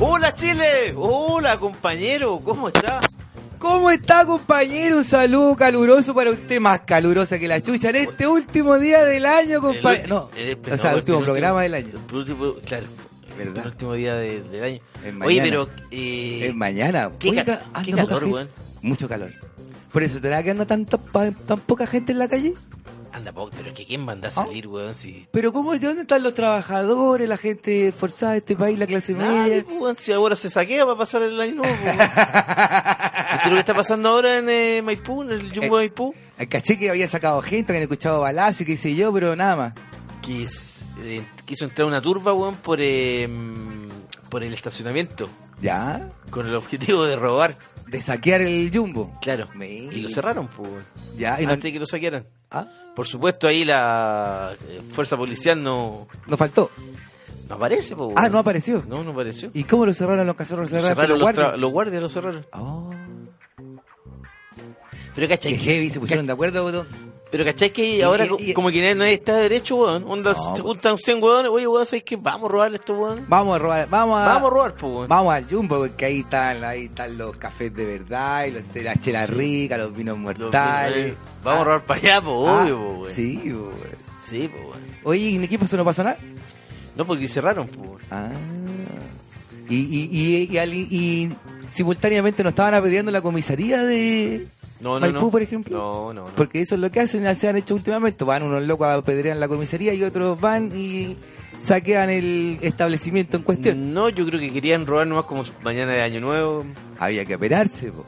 Hola Chile, hola compañero, ¿cómo está? ¿Cómo está, compañero? Un saludo caluroso para usted, más calurosa que la chucha en este último día del año, compañero. El- No, el- o sea, el último el programa del año. el último- claro, ¿Verdad? el último día de- del año. Es Oye, mañana. pero... Eh, Es mañana. ¿Qué, Oiga, ca- anda qué poca calor, weón? Mucho calor. Por eso, ¿te da que anda tan poca gente en la calle? Anda pero que quién manda a ¿Ah? salir, weón, si... Pero ¿cómo? ¿De dónde están los trabajadores, la gente forzada de este país, la clase Nadie, media? weón, si ahora se saquea para pasar el año nuevo, weón. ¿Viste lo que está pasando ahora en eh, Maipú, en el Jumbo de Maipú? Eh, Caché que había sacado gente, que escuchado balazo y qué sé yo, pero nada más. Que es- eh, quiso entrar una turba, weón, por, eh, por el estacionamiento, ¿Ya? con el objetivo de robar. De saquear el jumbo. Claro. Mira. Y lo cerraron, pues, weón. Ya, y no, Antes de que lo saquearan. ah, Por supuesto, ahí la eh, fuerza policial no, no faltó. no aparece, pues, Ah, no apareció. No, no apareció. ¿Y cómo lo cerraron los cazadores? Lo ¿Cerraron, los guardias? los guardias, lo cerraron. Oh, Pero cachai, que- heavy, se pusieron de acuerdo. Pero cachai que ahora y- co- y- como que nadie, está derecho, weón. Onda, No, se juntan 100 weones, oye, weón, ¿sabes qué? Vamos a robarle a estos weón. Vamos a robar, vamos a, Vamos a robar, pues, weón. vamos al Jumbo, porque ahí están, ahí están los cafés de verdad, y los, las chelas ricas, los vinos Los- mortales. eh, Vamos a robar para allá, pues, Ah, obvio, pues, weón. Sí, weón. Sí, pues, weón. Oye, ¿y en equipo eso no pasó nada? No, porque cerraron, pues, weón. Ah. Y, y, y, y simultáneamente nos estaban apedreando la comisaría de No, no, Maipú, no. por ejemplo. No, no, no. Porque eso es lo que hacen, se han hecho últimamente. Van unos locos a apedrear la comisaría y otros van y saquean el establecimiento en cuestión. No, yo creo que querían robar nomás como mañana de Año Nuevo. Había que operarse, po.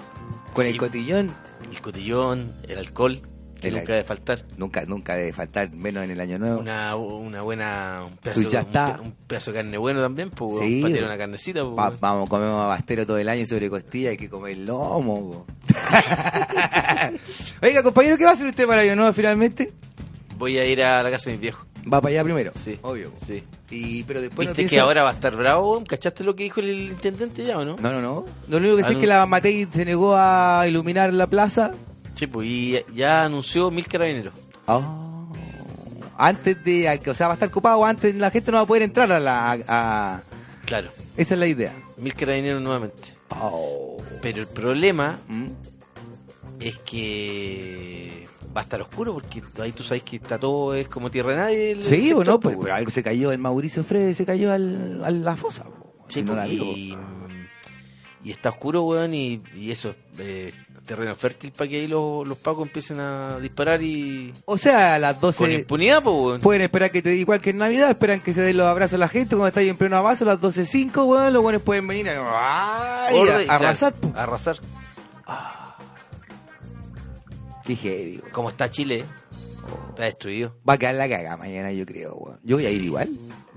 Con Sí. el cotillón. El cotillón, el alcohol, que nunca debe faltar. Nunca, nunca debe faltar, menos en el año nuevo. Una, una buena. Un pedazo, Pues ya un un pedazo de carne bueno también, pues, Sí, para tener weón. una carnecita, pues, vamos, comemos abastero todo el año sobre costilla, hay que comer lomo. Oiga, compañero, ¿qué va a hacer usted para el año nuevo finalmente? Voy a ir a la casa de mis viejos. Va para allá primero. Sí. Obvio. Sí. Y, pero después no ¿Viste piensa- que ahora va a estar bravo? ¿Cachaste lo que dijo el intendente ya o no? No, no, no. Lo único que sé Ah, es no. que la Matei se negó a iluminar la plaza. Sí, pues, y ya anunció mil carabineros. Oh. Antes de, o sea, va a estar copado antes, la gente no va a poder entrar a la, a- Claro, esa es la idea. mil carabineros nuevamente. Oh. Pero el problema ¿Mm? es que va a estar oscuro porque ahí tú sabes que está todo, es como tierra de nadie. el Sí, bueno, pues, pero algo se cayó, el Mauricio Freire se cayó al, a la fosa. po. Sí, no la vio. y, y está oscuro, weón, y, y eso es eh, terreno fértil para que ahí los, los pacos empiecen a disparar y O sea, a las con 12 impunidad, pues, weón. pueden esperar que te igual que en Navidad, esperan que se den los abrazos a la gente cuando está ahí en pleno abrazo, a las 12.05, weón, los buenos pueden venir a, ay, a- arrasar. claro, po. a arrasar. Qué heavy, weón. Como está Chile, está destruido. Va a quedar la caga mañana, yo creo, weón. Yo voy a ir igual.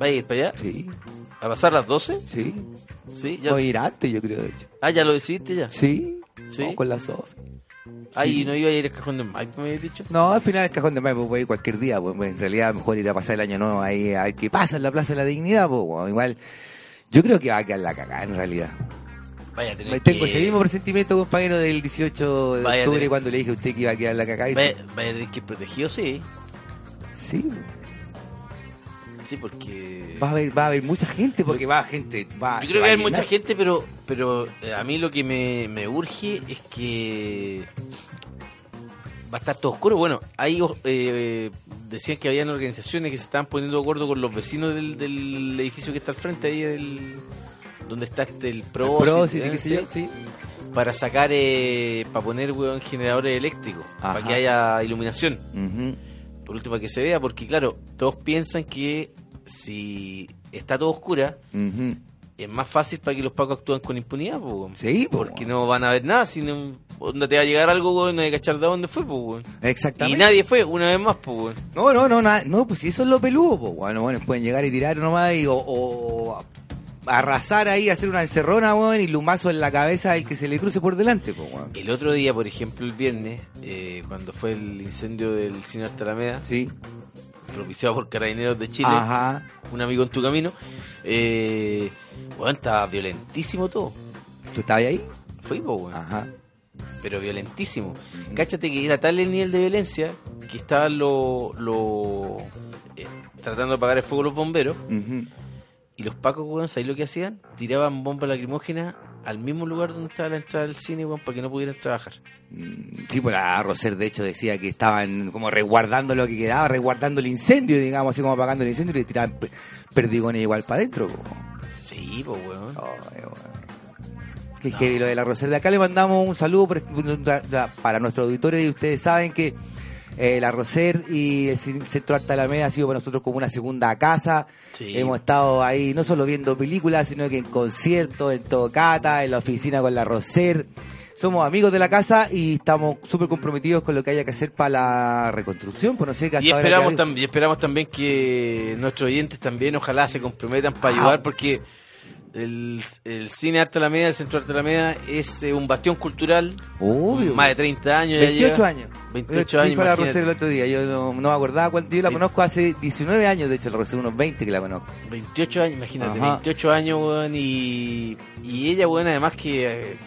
¿Va a ir para allá? Sí, ¿A pasar las 12? sí. Sí, ya. Voy a ir antes, yo creo, de hecho. Ah, ya lo decidiste ya. Sí, Sí. Con la Sofi. Ah, Sí. y no iba a ir al cajón de Mike, me habías dicho. No, al final el cajón de voy a ir cualquier día, pues, pues, en realidad mejor ir a pasar el año nuevo ahí a ver qué pasa en la Plaza de la Dignidad, pues, bueno, igual yo creo que va a quedar la cagada en realidad. Vaya a tener tengo que- ese mismo presentimiento, compañero, del 18 de Vaya octubre tener- cuando le dije a usted que iba a quedar la cagada. y- Vaya, vaya a tener que ir protegido, sí. Sí, Sí, porque... va a haber, va a haber mucha gente porque va gente. Va, Yo creo va que hay mucha gente, pero pero eh, a mí lo que me, me urge es que va a estar todo oscuro. Bueno, ahí eh, decían que habían organizaciones que se estaban poniendo de acuerdo con los vecinos del, del edificio que está al frente, ahí del, donde está este, el Pro, sí, sí. para sacar, eh, para poner weón, generadores eléctricos, Ajá. para que haya iluminación. Ujú. Por último, para que se vea, porque claro, todos piensan que si está todo oscura, es más fácil para que los pacos actúen con impunidad, po. Sí, po, porque no van a ver nada, sino donde te va a llegar algo, no hay que cachar de dónde fue, po, weón. Y Exactamente. nadie fue, una vez más, pues. No, no, no, nada, no, pues si eso es lo peludo, pues bueno, bueno, pueden llegar y tirar nomás y, o, o arrasar ahí, hacer una encerrona, weón, y lumazo en la cabeza al que se le cruce por delante, pues weón. El otro día, por ejemplo, el viernes, eh, cuando fue el incendio del cine Alameda, Sí. Propiciado por Carabineros de Chile, Ajá. un amigo en tu camino, eh, weón, estaba violentísimo todo. ¿Tú estabas ahí? Po, weón. Ajá. pero violentísimo. Cáchate que era tal el nivel de violencia que estaban los lo, eh, tratando de apagar el fuego los bomberos y los pacos, weón, ¿sabes lo que hacían? Tiraban bombas lacrimógenas al mismo lugar donde estaba la entrada del cine, weón, para que no pudieran trabajar. Mm, Sí, pues la Roser de hecho decía que estaban como resguardando lo que quedaba, resguardando el incendio, digamos, así como apagando el incendio y le tiraban pe- perdigones igual para adentro. Sí, pues, weón. Heavy lo de la Roser. De acá le mandamos un saludo por- para nuestros auditores y ustedes saben que eh, la Roser y el Centro Alta Alameda ha sido para nosotros como una segunda casa. Sí. Hemos estado ahí no solo viendo películas, sino que en conciertos, en tocata, en la oficina con la Roser. Somos amigos de la casa y estamos súper comprometidos con lo que haya que hacer para la reconstrucción. Pues no sé qué Y hasta ahora esperamos, que- y esperamos también que nuestros oyentes también ojalá se comprometan para Ah. ayudar porque el, el cine Arte Alameda, el Centro Arte Alameda es eh, un bastión cultural, Obvio. más de 30 años. ya 28 lleva. años. 28 Dijo años, la imagínate. Roser el otro día. Yo no, no me acordaba cuánto. Yo la Sí. conozco hace 19 años, de hecho, la Roser, unos 20 que la conozco. 28 años, imagínate, Ajá. 28 años, weón, y, y ella, weón, además que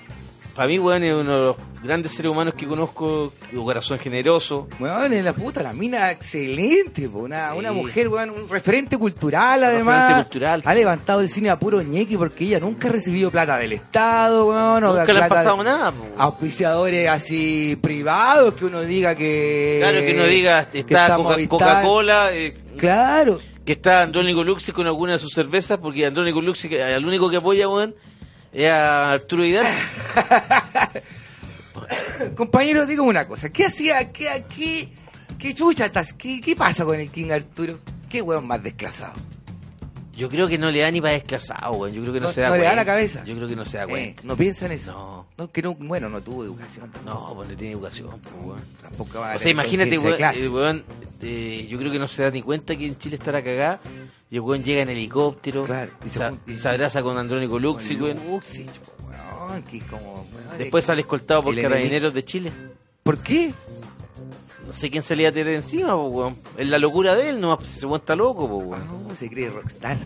para mí, weón, es uno de los grandes seres humanos que conozco, un corazón generoso. Bueno, en la puta, la mina excelente, po, una, Sí. una mujer, weón, un referente cultural además. referente cultural. Ha levantado el cine a puro ñequi porque ella nunca ha recibido plata del Estado, weón. o Nunca le ha pasado nada, po. Auspiciadores así privados que uno diga que. Claro que uno diga, está Coca-. Coca-Cola, eh, Claro. que está Andrónico Luxi con alguna de sus cervezas, porque Andrónico Luxi, al único que apoya, weón, a Arturo Vidal. Compañero, dígame una cosa. ¿Qué hacía? ¿Qué, qué, qué chucha estás? ¿Qué, ¿Qué pasa con el King Arturo? ¿Qué weón más desclasado? Yo creo que no le da ni para desclasado, weón. Yo creo que no, No- se da no le cuenta. da la cabeza. Yo creo que no se da Eh, cuenta. ¿No piensa en eso? No, No, que no, bueno, no tuvo educación. no, pues le tiene educación, pues, weón. Tampoco va a O sea, imagínate, weón, weón, eh, yo creo que no se da ni cuenta que en Chile estará cagada. Y el weón llega en helicóptero, Claro, y se y- abraza con Andrónico Luxi, weón. Luxich, po, weón, que como, weón, Después es- sale escoltado por carabineros de Chile. ¿Por qué? No sé quién salía a tirar encima, po, weón. Es la locura de él, no, ese weón está loco, po, weón. No, se cree rockstar.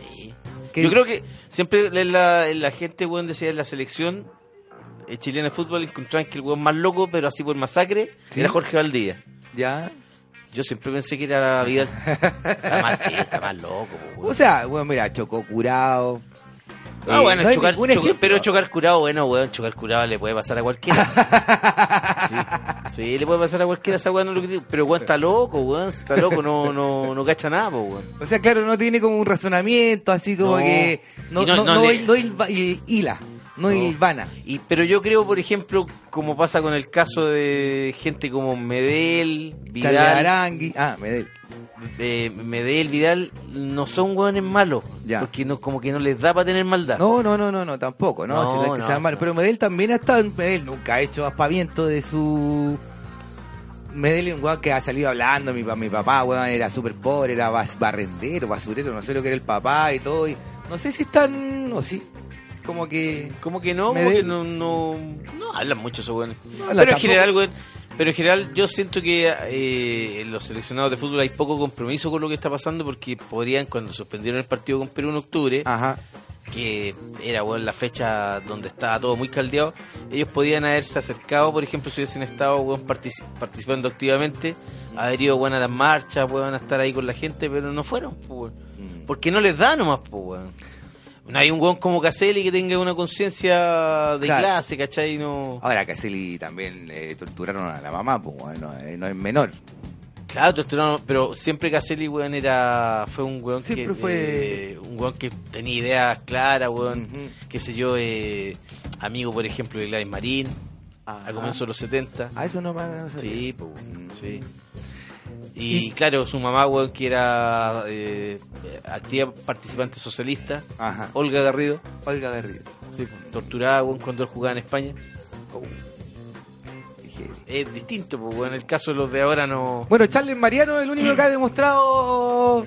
Sí. ¿Qué? Yo creo que siempre la, la, la gente, weón, decía en la selección eh, chilena de fútbol encontraban que el weón más loco, pero así por masacre, Sí. era Jorge Valdía. Ya. Yo siempre pensé que era Vidal. Está más, sí, está más loco, po, weón. O sea, bueno, mira, chocó curado. Ah, Eh, bueno, no chocar, ningún cho- ejemplo. pero chocar curado, bueno, weón, chocar curado le puede pasar a cualquiera. sí, sí, le puede pasar a cualquiera esa weón, no lo critico. pero weón está loco, weón, está loco, no, no, no cacha nada, po, weón. O sea, claro, no tiene como un razonamiento así como No. que. No, no- no, no no, le- no hilva- hil- hila, no, hilvana. Y, pero yo creo, por ejemplo, como pasa con el caso de gente como Medel, Vidal, Arangui. Ah, Medel. Eh, Medel, Vidal, no son weones malos, Ya. porque no, como que no les da para tener maldad. No, no, no, no, no, tampoco, no, No, si no es que no, sea malo. no. Pero Medel también ha estado, Medel nunca ha hecho aspaviento de su... Medel es un weón que ha salido hablando, mi, mi papá, weón, era súper pobre, era bas- barrendero, basurero, no sé lo que era el papá y todo. y no sé si están, o sí, como que... Como que no, como Medel. que no, no, no hablan mucho esos weones. No pero en general, weón, pero en general yo siento que eh, los seleccionados de fútbol hay poco compromiso con lo que está pasando porque podrían, cuando suspendieron el partido con Perú en octubre, Ajá. que era weón, la fecha donde estaba todo muy caldeado, ellos podían haberse acercado, por ejemplo, si hubiesen estado partici- participando activamente, haber ido weón, a las marchas, a estar ahí con la gente, pero no fueron, pues, porque no les da nomás, pues, weón. No hay un weón como Caselli que tenga una conciencia de Claro. clase, ¿cachai? No... Ahora, Caselli también eh, torturaron a la mamá, pues bueno, eh, no es menor. Claro, torturaron, pero siempre Caselli, weón, era, fue un weón Siempre que, fue- eh, un weón que tenía ideas claras, weón, Ujú. qué sé yo, eh, amigo, por ejemplo, de Gladys Marín, a comienzos de los 70. Ah, eso no me. Sí, pues, Mm. sí. Y, claro, su mamá, weón, que era eh, activa participante socialista, Ajá. Olga Garrido, Olga Garrido. sí, torturada, weón, cuando él jugaba en España. Dije- Es distinto, pues, weón, el caso de los de ahora no... Bueno, Charles Mariano es el único que ha demostrado,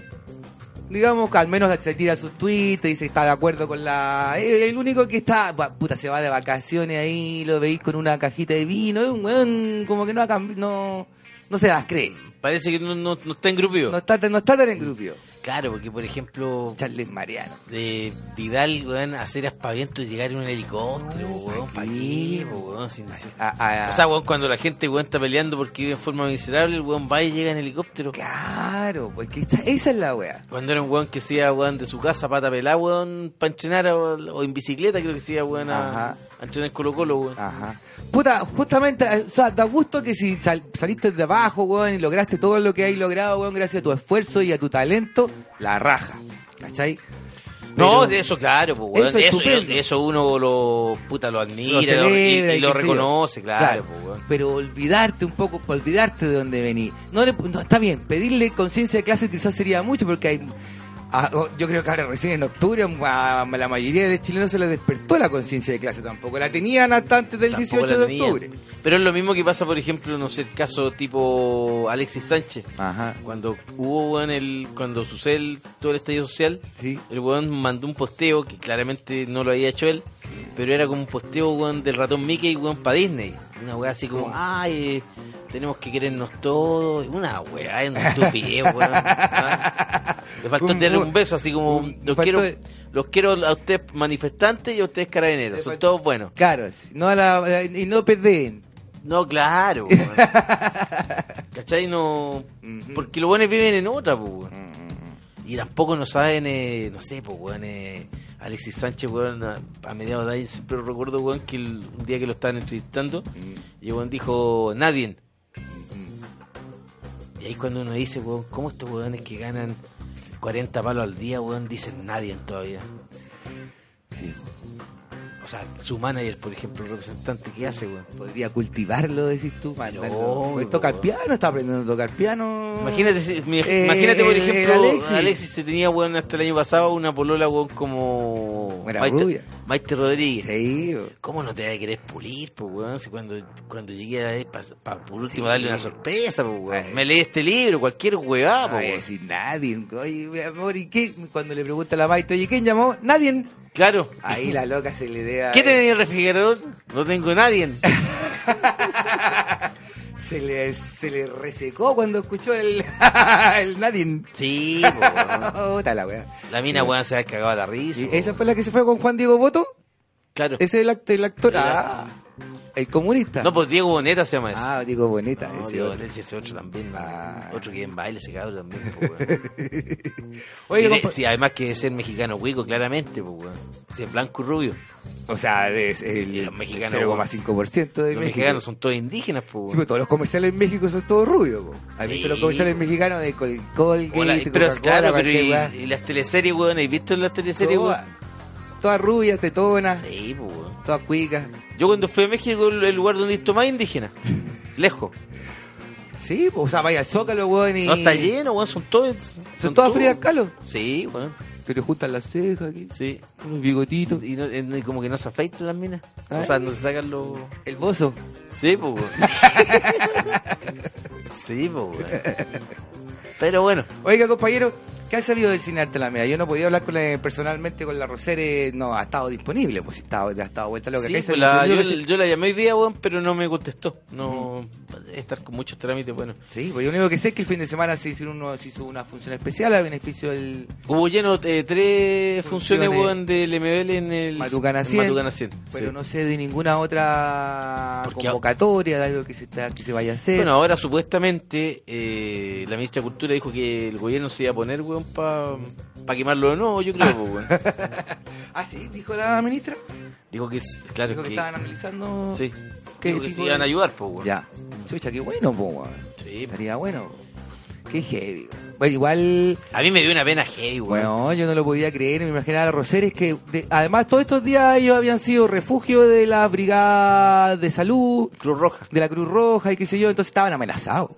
digamos, que al menos se tira sus tweets, dice que está de acuerdo con la... El único que está, puta, se va de vacaciones ahí, lo veis con una cajita de vino, es un weón como que no ha cambi- no, no se las cree. Parece que no, no, no está en grupo. No está, no está tan en grupo. Claro, porque por ejemplo, Charles Mariano. de Vidal, weón, hacer aspavientos y llegar en un helicóptero, weón, ¿pa' ¿para qué? weón? Sin- sin- A- a- O sea, weón, cuando la gente, weón, está peleando porque vive en forma miserable, el weón va y llega en helicóptero. claro, pues que esta- esa es la wea. Cuando era un weón que se iba, weón, de su casa pata pelada, weón, para entrenar, o, o en bicicleta, creo que se iba, weón, a, a entrenar en Colo Colo, weón. Ajá. Puta, justamente, eh, o sea, da gusto que si sal- saliste de abajo, weón, y lograste todo lo que hay logrado, weón, gracias a tu esfuerzo y a tu talento, la raja. ¿Cachai? No, de eso, claro, pues, weón. Eso es Eso, uno lo, puta, lo admira Lo lo- celebra y, lo reconoce, claro, pues. Pero olvidarte un poco, olvidarte de dónde venís. No, le- no, está bien, pedirle conciencia de clase quizás sería mucho porque hay... ah, oh, yo creo que ahora recién en octubre a la mayoría de chilenos se les despertó la conciencia de clase tampoco. La tenían hasta antes del Tampoco 18 la de octubre. Pero es lo mismo que pasa, por ejemplo, no sé, el caso tipo Alexis Sánchez. Ajá, Cuando hubo, weón, el, cuando sucede el- todo el estallido social, sí. el weón mandó un posteo que claramente no lo había hecho él, pero era como un posteo, weón, del ratón Mickey, weón, para Disney. Una weá así como, ay, tenemos que querernos todos. Una weá, es una estupidez, weón. ¿ah? Le faltó Un- tener un beso así como, un- los quiero, de- los quiero a ustedes manifestantes y a ustedes carabineros, son todos buenos. Claro, sí. no a la, y no pedeen. No, claro, weón. ¿Cachai? No... Porque los buenos viven en otra, pues, weón. Mm, mm, mm. Y tampoco no saben, eh, no sé, pues, weón, eh, Alexis Sánchez, weón, a, a mediados de año siempre recuerdo, weón, que el- un día que lo estaban entrevistando, Mm, y weón dijo, nadie. mm. Y ahí cuando uno dice, weón, ¿cómo estos weones que ganan 40 palos al día, weón, dicen nadie todavía? Sí. Sea, su manager, por ejemplo, el representante, ¿qué hace, weón? Podría cultivarlo, decís tú. No, Pues piano, está aprendiendo a tocar piano. Imagínate, si- mi- Eh, imagínate por el ejemplo, Alexis. Alexis. se tenía, weón, hasta el año pasado una polola, weón, como... Era Maite, rubia. Maite Rodríguez. Sí. ¿Cómo no te vas a querer pulir, pues, weón? Si cuando, cuando llegué ahí, para por último darle una sorpresa, pues, weón. Ay. Me leí este libro, cualquier weá, No pues, a weón. decir nadie. Oye, mi amor, ¿y qué? Cuando le pregunta a la Maite, oye, ¿quién llamó? Nadie. Claro. Ahí la loca se le dé a- ¿Qué en el refrigerador? No tengo nadie. se le, se le resecó cuando escuchó el, el nadie. Sí. Puta la wea. La mina, weón, se ha cagado la risa. ¿Y esa fue la que se fue con Juan Diego Boto? Claro. Ese es el, act- el actor. Ah, el comunista. No, pues Diego Boneta se llama ese. Ah, Diego Boneta. No, ese Diego otro. Boneta, ese otro también. Ah. Otro que en baile, ese cabrón también, pues, weón. Oye, de- sí, además que de ser mexicano huico, claramente, pues, weón. Si es blanco y rubio. o sea, es el, Y los mexicanos, 0,5% de Los México. mexicanos son todos indígenas, pues, Sí, pero todos los comerciales en México son todos rubios. po. ¿Has Sí, visto los comerciales po. mexicanos de Col Colgate, Hola, pero claro, pero y, y las teleseries, weón, ¿has visto las teleseries, weón? Todas, rubias, tetonas, Sí, pues, todas cuicas. Yo cuando fui a México, el lugar donde he visto más indígenas. Lejos. Sí, po, o sea, vaya al Zócalo, weón, y... No está lleno, weón, son todos. Son todas frías Carlos. Sí, weón. Se le juntan las cejas aquí, Sí. unos bigotitos. Y, no- eh, y como que no se afeitan las minas. Ay. O sea, no se sacan los. El bozo. Sí, pues, weón. sí, pues, weón. Pero bueno, Oiga, compañero, ¿Qué ha sabido del cine Arte Alameda? Yo no podía hablar con la- personalmente con la Rosere, no ha estado disponible, pues ya ha estado vuelta loca. Sí, ¿Qué ha pues la- yo, yo la llamé hoy día, weón, pero no me contestó. No, estar con muchos trámites, bueno. Sí, pues yo lo único que sé es que el fin de semana se, hicieron uno, se hizo una función especial a beneficio del Hubo lleno eh, tres funciones, Funciones. weón, del MBL en el Matucana en 100, Matucana 100, pero sí. no sé de ninguna otra Porque- convocatoria de algo que se está, que se vaya a hacer. Bueno, ahora supuestamente eh, la ministra de Cultura dijo que el gobierno se iba a poner, weón, para quemarlo de nuevo, yo creo, weón. ah, sí, dijo la ministra. Dijo que, claro, Dijo que que, estaban analizando. sí, ¿Qué dijo que se iban a ayudar, pues, weón. Ya. Chucha, qué bueno, po, weón. Sí, Estaría bueno. Qué heavy. weón. Bueno, igual, a mí me dio una pena heavy, weón. bueno, yo no lo podía creer, me imaginaba a Roseres que, de- además, todos estos días ellos habían sido refugio de la Brigada de Salud, Cruz Roja. de la Cruz Roja y qué sé yo, entonces estaban amenazados.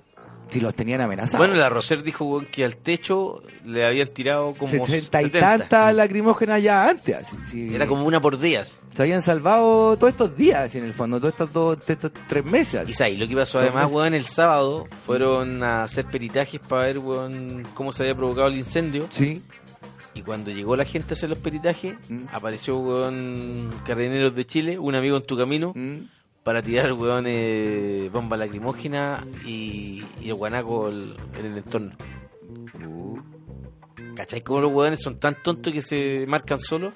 Si los tenían amenazados. Bueno, la Roser dijo, que al techo le habían tirado como 60 y 70. tantas lacrimógenas ya antes. así, sí. Era como una por días. Se habían salvado todos estos días, en el fondo, todos estos, dos, estos tres meses. así. Y sabes, lo que pasó además, meses. weón, el sábado fueron a hacer peritajes para ver, weón, cómo se había provocado el incendio. Sí. Y cuando llegó la gente a hacer los peritajes, Mm. apareció, weón, Carabineros de Chile, un amigo en tu camino, Mm. Para tirar, weón, eh, bomba lacrimógena y, y el guanaco el- en el entorno. Uh. ¿Cachai? Como los weones son tan tontos que se marcan solos.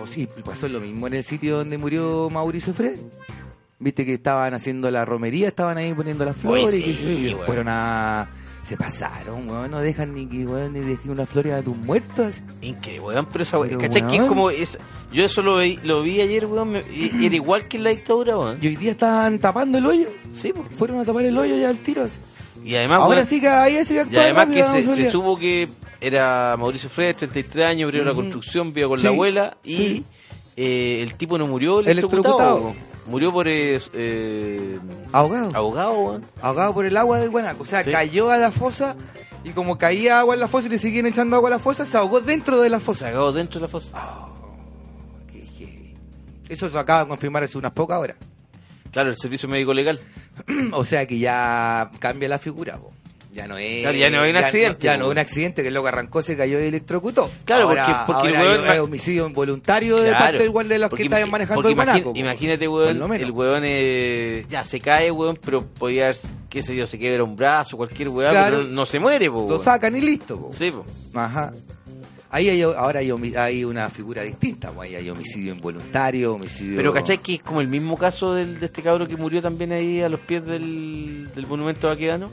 O sí, pasó lo mismo en el sitio donde murió Mauricio Fred. Viste que estaban haciendo la romería, estaban ahí poniendo las flores y, sí, y fueron a... Se pasaron, weón, no dejan ni que, weón, ni dejen una flor a tus muertos. Increíble, weón, pero esa weón, ¿cachai? Que es como es, yo eso lo vi, lo vi ayer, weón, me- era igual que en la dictadura, weón. Y hoy día estaban tapando el hoyo. Sí. Fueron a tapar el hoyo ya al tiro. así. Y además, Ahora weón, sí que ahí que y además que se, supo que era Mauricio Fred, 33 años, abrió la Ujú. construcción, vivió con Sí, la abuela y sí. eh, el tipo no murió Electrocutado. electrocutado. Murió por eh, eh, Ahogado. ahogado, ahogado por el agua del guanaco. O sea, Sí. cayó a la fosa y como caía agua en la fosa y le seguían echando agua a la fosa, se ahogó dentro de la fosa. Sacado dentro de la fosa. Qué heavy. Eso lo acaba de confirmar hace unas pocas horas. Claro, el servicio médico legal. O sea que ya cambia la figura. po. Ya no es. Claro, ya no es un accidente, Ya, no es un accidente que el loco arrancó, se cayó y electrocutó. Claro, Ahora- porque- porque el ahora weón- hay homicidio involuntario de Claro, parte igual de los porque que estaban manejando el po. Imagínate, weón, el weón eh, ya se cae, weón, pero podía qué sé yo, se quiebra un brazo, cualquier weón, Claro. pero no, se muere, po, Lo weón. sacan y listo. po. Sí, po. Ajá. Ahí hay, ahora hay, una figura distinta. Ahí hay homicidio involuntario, homicidio. Pero ¿cachai que es como el mismo caso del, de este cabro que murió también ahí a los pies del, del monumento vaquedano?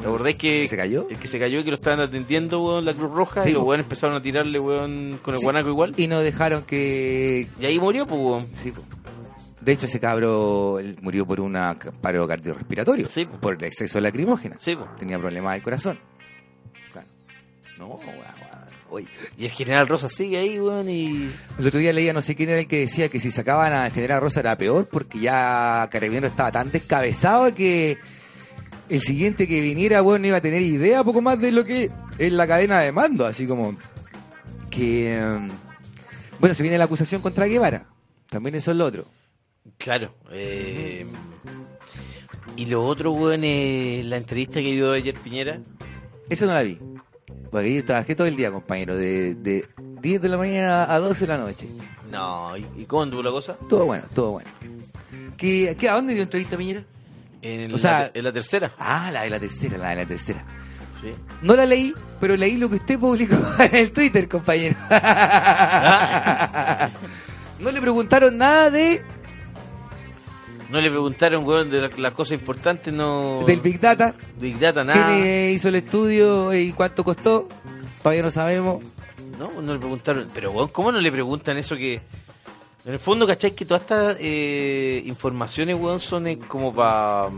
¿Te acordáis que, ¿Que se cayó? El que se cayó y que lo estaban atendiendo, weón, la Cruz Roja, Sí, y los weones empezaron a tirarle, weón, con el Sí. guanaco igual. Y no dejaron que. Y ahí murió, pues, weón. Sí, po. De hecho, ese cabro murió por un paro cardiorrespiratorio. Sí, po. Por el exceso de lacrimógena. Sí, po. Tenía problemas del corazón. Claro. No, weón, weón. Oye, Y el general Rosa sigue ahí, weón, y... El otro día leía no sé quién era el que decía que si sacaban a General Rosa era peor porque ya Carabinero estaba tan descabezado que el siguiente que viniera, bueno, no iba a tener idea poco más de lo que es la cadena de mando, así como que... mm, Bueno, se viene la acusación contra Guevara, también eso es lo otro. Claro. eh, y lo otro, weón, es la entrevista que dio ayer Piñera. Eso no la vi. Porque yo trabajé todo el día, compañero, de, de 10 de la mañana a 12 de la noche. No, ¿y, y cómo anduvo la cosa? Todo bueno, todo bueno. ¿Qué, qué, ¿A dónde dio entrevista Piñera? En, O sea- la, en la tercera. Ah, la de la tercera, la de la tercera. Sí. No la leí, pero leí lo que usted publicó en el Twitter, compañero. no le preguntaron nada de No le preguntaron, weón, de la- las cosas importantes, no... del Big Data. Big Data, nada. ¿Quién hizo el estudio y cuánto costó? Todavía no sabemos. No, no le preguntaron. Pero, weón, ¿cómo no le preguntan eso que... En el fondo, ¿cachai? Que todas estas eh, informaciones, weón, son eh, como para...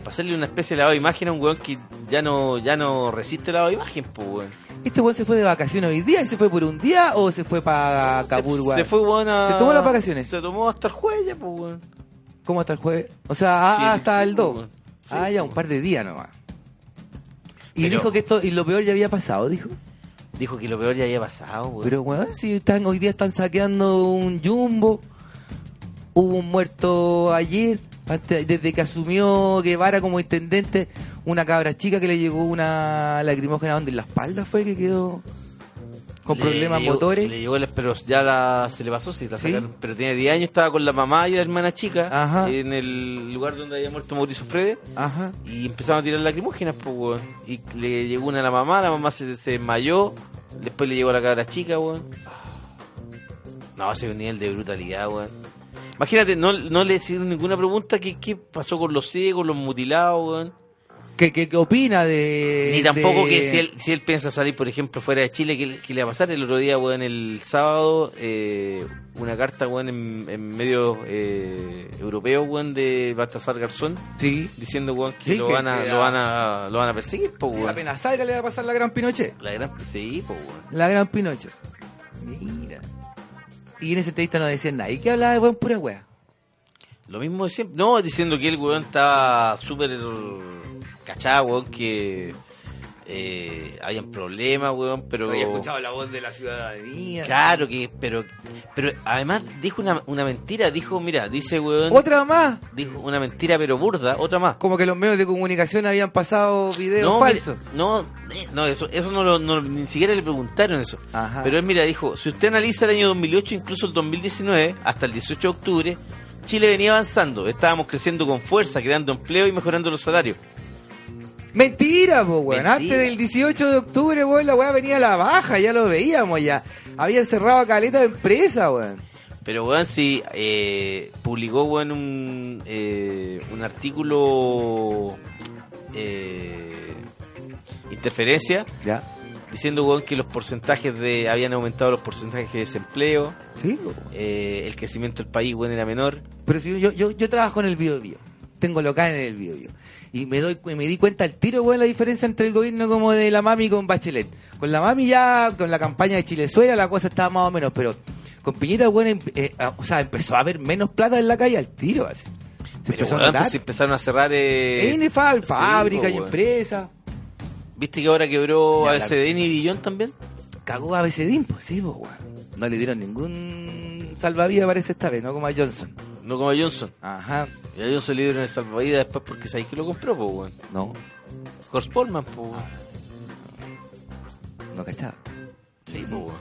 para hacerle una especie de lavado de imagen a un weón que ya no ya no resiste el lavado de imagen, pues, weón. ¿Este weón se fue de vacaciones hoy día? ¿Se fue por un día o se fue para Kabul, se, weón? se fue, weón, a... ¿Se tomó las vacaciones? Se tomó hasta el jueves ya, pues, weón. ¿Cómo hasta el jueves? O sea, Sí, hasta sí, el 2. weón. Sí, ah, ya, un par de días nomás. Y Pero- dijo que esto, y lo peor ya había pasado, dijo. Dijo que lo peor ya había pasado. Pero, weón, si están, hoy día están saqueando un jumbo, hubo un muerto ayer, desde que asumió Guevara como intendente, una cabra chica que le llegó una lacrimógena donde en la espalda fue que quedó con Le- problemas le motores. Le llegó, la- pero ya la, se le pasó, sí, la ¿Sí? sacaron. Pero tiene 10 años, estaba con la mamá y la hermana chica Ajá. en el lugar donde había muerto Mauricio Frede. Ajá. Y empezaron a tirar lacrimógenas, pues, weón. Y le llegó una a la mamá, la mamá se, se desmayó. Después le llegó a la cabra chica, weón. No, ese es un nivel de brutalidad, weón. Imagínate, no, no le hicieron ninguna pregunta. ¿Qué, qué pasó con los ciegos, los mutilados, weón? ¿Qué, qué, qué opina de.? Ni tampoco de- que si él, si él piensa salir, por ejemplo, fuera de Chile, ¿qué, qué le va a pasar? El otro día, weón, el sábado, eh, una carta, weón, en, en medios eh, europeos, weón, de Baltasar Garzón, Sí. diciendo, weón, que, Sí, lo, que- van a, que lo, van a, lo van a perseguir, Sí, weón. apenas salga le va a pasar la gran Pinochet. La gran sí, pues, weón. La gran Pinochet. Mira. Y en esa entrevista no decían nada. ¿Y qué hablaba de buen pura wea? Lo mismo de siempre. No, diciendo que el weón estaba súper cachado, weón, que eh, habían problemas, weón, pero... la voz de la ciudadanía. Claro que, pero, pero además dijo una, una mentira, dijo, mira, dice weón, Otra más. dijo una mentira pero burda, otra más. Como que los medios de comunicación habían pasado videos No, falsos. mire, no, eh, no, eso, eso no, lo, no- ni siquiera le preguntaron eso. Ajá. Pero él, mira, dijo, si usted analiza el año 2008, incluso el 2019, hasta el 18 de octubre, Chile venía avanzando, estábamos creciendo con fuerza, creando empleo y mejorando los salarios. Mentira, po, weón. Antes del 18 de octubre, weón, la weá venía a la baja, ya lo veíamos ya. Habían cerrado a caleta de empresa, weón. Pero, weón, sí, eh, publicó, weón, un, eh, un artículo, eh, interferencia, Ya. diciendo, weón, que los porcentajes de, habían aumentado los porcentajes de desempleo, Sí, eh, el crecimiento del país, weón, era menor. Pero si yo, yo, yo trabajo en el Bio Bio. Tengo local en el Bio Bio. Y me doy me di cuenta al tiro, weón, la diferencia entre el gobierno como de la mami con Bachelet. Con la mami ya, con la campaña de Chilezuela, la cosa estaba más o menos, pero con Piñera, weón, em- eh, ah, o sea, empezó a haber menos plata en la calle al tiro, así. Se Pero, a notar. pues empezaron a cerrar, eh, fa- sí, fábrica po, y weón. empresa. ¿Viste que ahora quebró Ya, a la- BCDN y Dillon también? Cagó a BCDIN, pues sí, pues, weón. No le dieron ningún salvavidas, parece esta vez, no como a Johnson. No como a Johnson. Ajá, Y a Johnson le dieron el salvavidas después porque sabéis que lo compró, pues, weón. no, Horst Polman, pues, weón. no cachaba. Sí, pues, weón.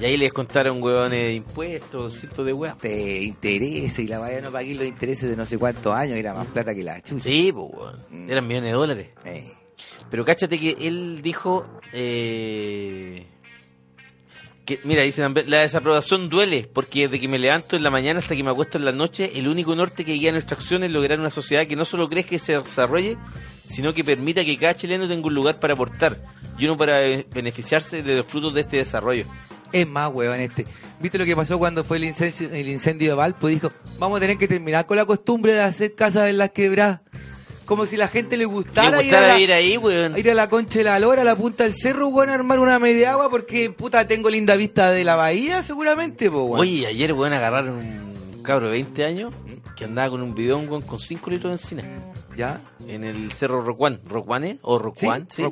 Y ahí les contaron, weones, impuestos, cientos de weas. Te interesa y la vaya no pagué los intereses de no sé cuántos años, era más plata que la chucha. Sí, pues, weón. Mm. Eran millones de dólares. Eh, Pero cáchate que él dijo eh, que, mira, dice la desaprobación duele porque desde que me levanto en la mañana hasta que me acuesto en la noche, el único norte que guía nuestra acción es lograr una sociedad que no solo crezca y se desarrolle, sino que permita que cada chileno tenga un lugar para aportar y uno para beneficiarse de los frutos de este desarrollo. es más, weón, este. ¿Viste lo que pasó cuando fue el incendio, el incendio de Valpo? Dijo, vamos a tener que terminar con la costumbre de hacer casas en las quebradas. Como si la gente le ¿Te gustara ir a, la, ir ahí, weón? ir a la concha de la lora, a la punta del cerro, weón, a armar una media agua porque, puta, tengo linda vista de la bahía, seguramente, po, weón. Oye, ayer, weón, agarraron un cabro de 20 años que andaba con un bidón, weón, con 5 litros de encina. ¿Ya? en el cerro Rocuán, Rocuane o Rocuán, Sí, sí,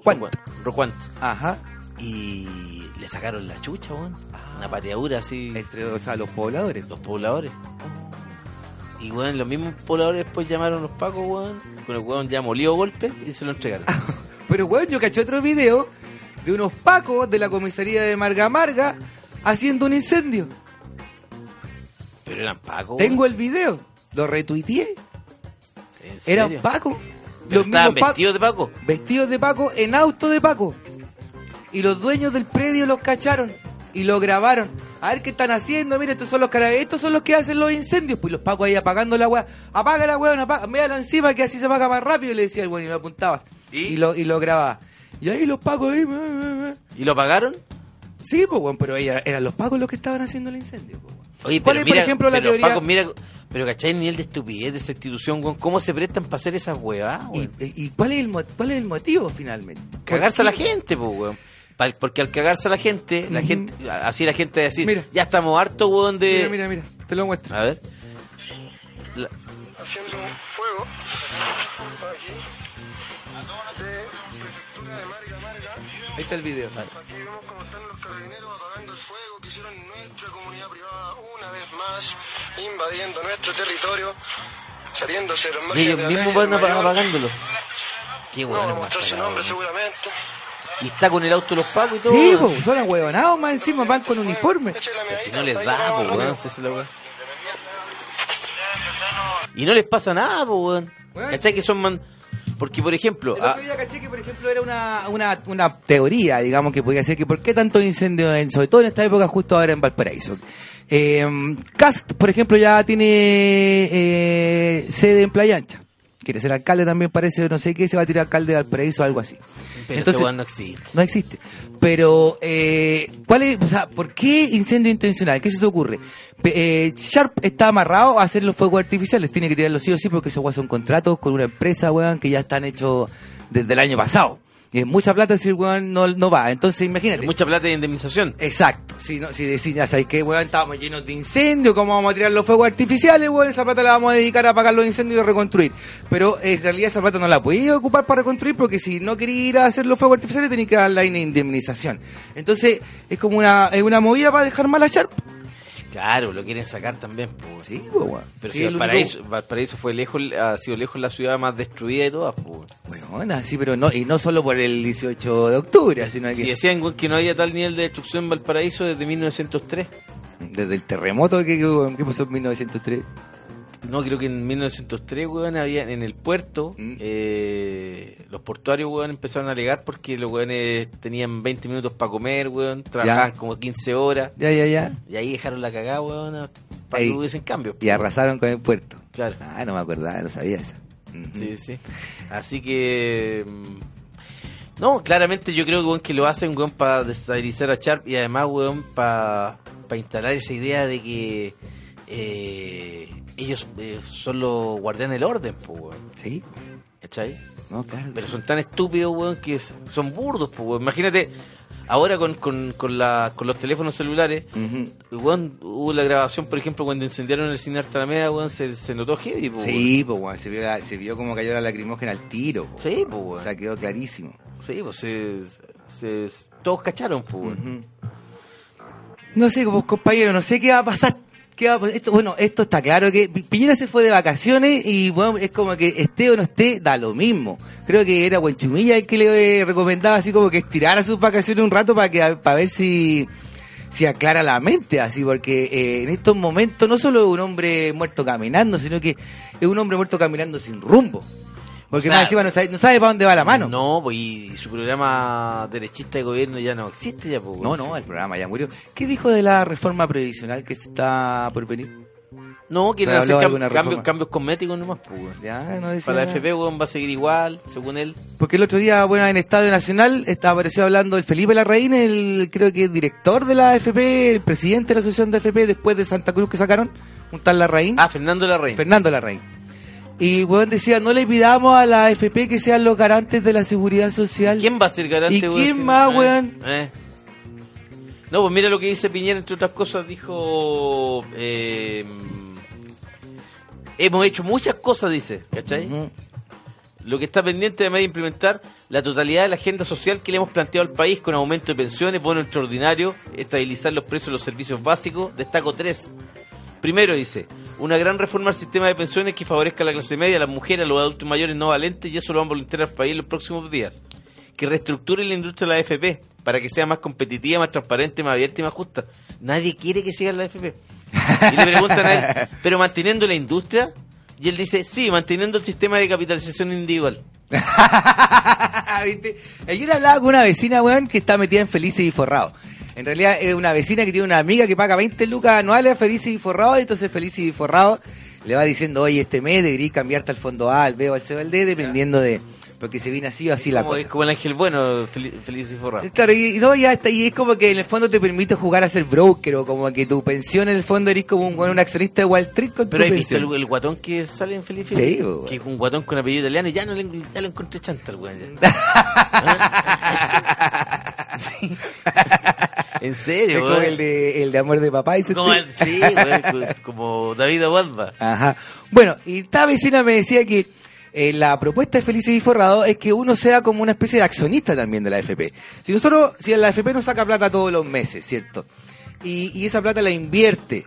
Rocuant. Ajá. y le sacaron la chucha, weón, una pateadura así Entre, o sea, los pobladores. los pobladores. Y weón, los mismos pobladores después llamaron a los pacos, weón, con el weón ya molido golpe y se lo entregaron. Pero, weón, yo caché otro video de unos pacos de la comisaría de Marga Marga haciendo un incendio. Pero eran pacos. Tengo el video. Lo retuiteé. ¿En Eran serio? pacos. Pero Los estaban mismos pacos. vestidos de paco. Vestidos de Paco en auto de Paco. Y los dueños del predio los cacharon y lo grabaron. A ver qué están haciendo, mira, estos son los carabineros, estos son los que hacen los incendios. Pues los Pacos ahí apagando la weá. Apaga la weá, apaga, míralo encima que así se apaga más rápido. Y le decía el weón y lo apuntaba. ¿Y? Y lo, y lo grababa. Y ahí los Pacos ahí. meh. ¿Y lo pagaron? Sí, pues weón, pero ella- eran los Pacos los que estaban haciendo el incendio. pues. Oye, ¿Cuál pero es, mira, por ejemplo, la pero los teoría? pacos, mira, pero ¿cachai el nivel de estupidez de esa institución? ¿Cómo se prestan para hacer esas weas, ¿Y, y cuál, es el, cuál es el motivo finalmente? cagarse a la gente, pues, weón. Porque al cagarse a la gente, la Ujú. gente, así la gente va a decir, Mira. ya estamos hartos, weón, de... Mira, mira, mira, te lo muestro. A ver. La- haciendo fuego aquí de prefectura de Marga Marga. Ahí está el video. Aquí vemos cómo están los carabineros apagando el fuego que hicieron nuestra comunidad privada una vez más, invadiendo nuestro territorio. Saliendo a hacer Y ellos mismos van apagándolo. Qué No, bueno. no mostrar su nombre seguramente. Y está con el auto de los pacos y todo. Sí, po, son ahuevonados más encima, van con uniforme. Pero si no les da, po, weón. si es la. Y no les pasa nada, po, weón. ¿Cachai que son man... Porque, por ejemplo... El ah, otro día caché que, por ejemplo, era una, una, una teoría, digamos, que podía ser que por qué tantos incendios, en, sobre todo en esta época, justo ahora en Valparaíso. Eh, Cast, por ejemplo, ya tiene eh, sede en Playa Ancha. Quiere ser alcalde también, parece, no sé qué, se va a tirar alcalde de Valparaíso o algo así. pero Entonces- no existe. No existe. Pero, eh, ¿cuál es, o sea, ¿por qué incendio intencional? ¿Qué se te ocurre? Eh, Sharp está amarrado a hacer los fuegos artificiales, tiene que tirarlos sí o sí porque esos weón son contratos con una empresa, weón, que ya están hechos desde el año pasado. Y es mucha plata si el weón no, no va. Entonces, imagínate. Mucha plata de indemnización. Exacto. Si, no, si decís, ya sabéis que, weón, estábamos llenos de incendios, ¿cómo vamos a tirar los fuegos artificiales? Weón, esa plata la vamos a dedicar a apagar los incendios y reconstruir. Pero eh, en realidad esa plata no la podéis ocupar para reconstruir porque si no queréis ir a hacer los fuegos artificiales tenéis que dar la indemnización. Entonces, es como una, es una movida para dejar mal a Sharp. Claro, lo quieren sacar también. Sí, pues. Pero Sí, si único- Valparaíso, fue lejos, ha sido lejos la ciudad más destruida de todas, weón. Weón, sí, pero no, y no solo por el 18 de octubre, sino que Si decían que no había tal nivel de destrucción en Valparaíso desde 1903. desde el terremoto que, que, que pasó en 1903. No, creo que en 1903, weón, había en el puerto, Mm. eh, los portuarios, weón, empezaron a alegar porque los weones tenían 20 minutos para comer, weón, trabajaban como 15 horas, Ya, ya, ya. y ahí dejaron la cagada, weón, para Ey. que hubiesen cambio. Y arrasaron con el puerto. Claro. Ah, no me acordaba, no sabía eso. Sí, sí. Así que... mm, No, claramente yo creo weón, que lo hacen, weón, para destabilizar a Sharp y además, weón, para instalar esa idea de que eh, ellos eh, son los guardianes del orden, pues, weón. Sí, ¿Cachai? no, claro. Pero son tan estúpidos, weón, que son burdos, pues, weón. Imagínate, ahora con, con, con, la, con los teléfonos celulares, Ujú. weón, hubo la grabación, por ejemplo, cuando incendiaron el cine Artalameda, weón, se, se notó heavy, pues, Sí, pues, weón, se vio, la- se vio como cayó la lacrimógena al tiro. po. Sí, pues, O sea, quedó clarísimo. Sí, pues se, se- todos cacharon, pues. No sé, pues, compañero, no sé qué va a pasar. Esto, bueno, esto está claro que Pi- Piñera se fue de vacaciones y bueno, es como que esté o no esté, da lo mismo. Creo que era Buenchumilla el que le eh, recomendaba así como que estirara sus vacaciones un rato para que para ver si si aclara la mente, así, porque eh, en estos momentos no solo es un hombre muerto caminando, sino que es un hombre muerto caminando sin rumbo. Porque O sea, más encima no sabe, no sabe para dónde va la mano. No, pues y su programa derechista de gobierno ya no existe ya, pues. No, no, el programa ya murió. ¿Qué dijo de la reforma previsional que está por venir? No, quieren hacer cam- cambios, cambios cosméticos nomás, pues. Ya, no decía Para la nada. FP, weón, va a seguir igual, según él. Porque el otro día, bueno, en Estadio Nacional estaba apareció hablando el Felipe Larraín, el creo que el director de la AFP, el presidente de la asociación de AFP después de Santa Cruz que sacaron, un tal Larraín, Ah, Fernando Larraín. Fernando Larraín. Y bueno, decía, no le pidamos a la AFP que sean los garantes de la seguridad social. ¿Quién va a ser garante, ¿Y weón, quién más, eh, weón? eh? No, pues mira lo que dice Piñera, entre otras cosas, dijo... eh, hemos hecho muchas cosas, dice, ¿cachai? Lo que está pendiente además de implementar la totalidad de la agenda social que le hemos planteado al país con aumento de pensiones, bono extraordinario, estabilizar los precios de los servicios básicos. Destaco tres. Primero dice, una gran reforma al sistema de pensiones que favorezca a la clase media, a las mujeres, a los adultos mayores no valentes y eso lo van a voluntar al país en los próximos días. Que reestructure la industria de la AFP para que sea más competitiva, más transparente, más abierta y más justa. Nadie quiere que siga la AFP. Y le preguntan a él, ¿pero manteniendo la industria? Y él dice, sí, manteniendo el sistema de capitalización individual. ¿Viste? Ayer hablaba con una vecina, weón, que está metida en Felices y Forrado. En realidad es una vecina que tiene una amiga que paga 20 lucas anuales a Felices y Forrado, y entonces Felices y Forrado le va diciendo, oye, este mes deberías cambiarte al fondo A, al B o al C o al D, dependiendo de... Porque se viene así o así la como, cosa. es como el ángel bueno, fel- feliz y forrado. Claro, y, no, ya está, y es como que en el fondo te permite jugar a ser broker, o como que tu pensión en el fondo eres como un, un accionista de Wall Street con Pero tu ¿has visto el, el guatón que sale en Feliz y Sí, bo, Que es un guatón con apellido italiano y ya no le, ya lo encontré chanta el weón. En Es serio, como el de, el de amor de papá, dice Como el- sí, weón, como David. Ajá. Bueno, y esta vecina me decía que eh, la propuesta de Felices y Forrado es que uno sea como una especie de accionista también de la AFP. Si nosotros, si la AFP nos saca plata todos los meses, ¿cierto? Y, y esa plata la invierte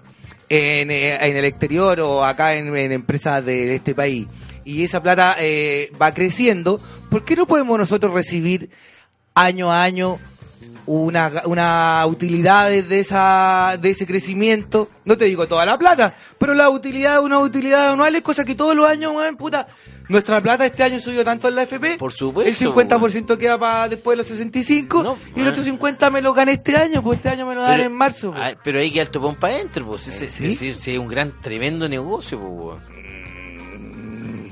en, eh, en el exterior o acá en, en empresas de este país y esa plata eh, va creciendo, ¿por qué no podemos nosotros recibir año a año una, una utilidad de esa de ese crecimiento? No te digo toda la plata, pero la utilidad, una utilidad anual es cosa que todos los años, weón, puta, nuestra plata este año subió tanto en la FP. Por supuesto, El 50% queda para después de los 65 No, y el otro 50 me lo gané este año, pues este año me lo dan en marzo. pues. pero hay que dar topón para adentro, pues. Ese- ese es un gran, tremendo negocio, pues, weón.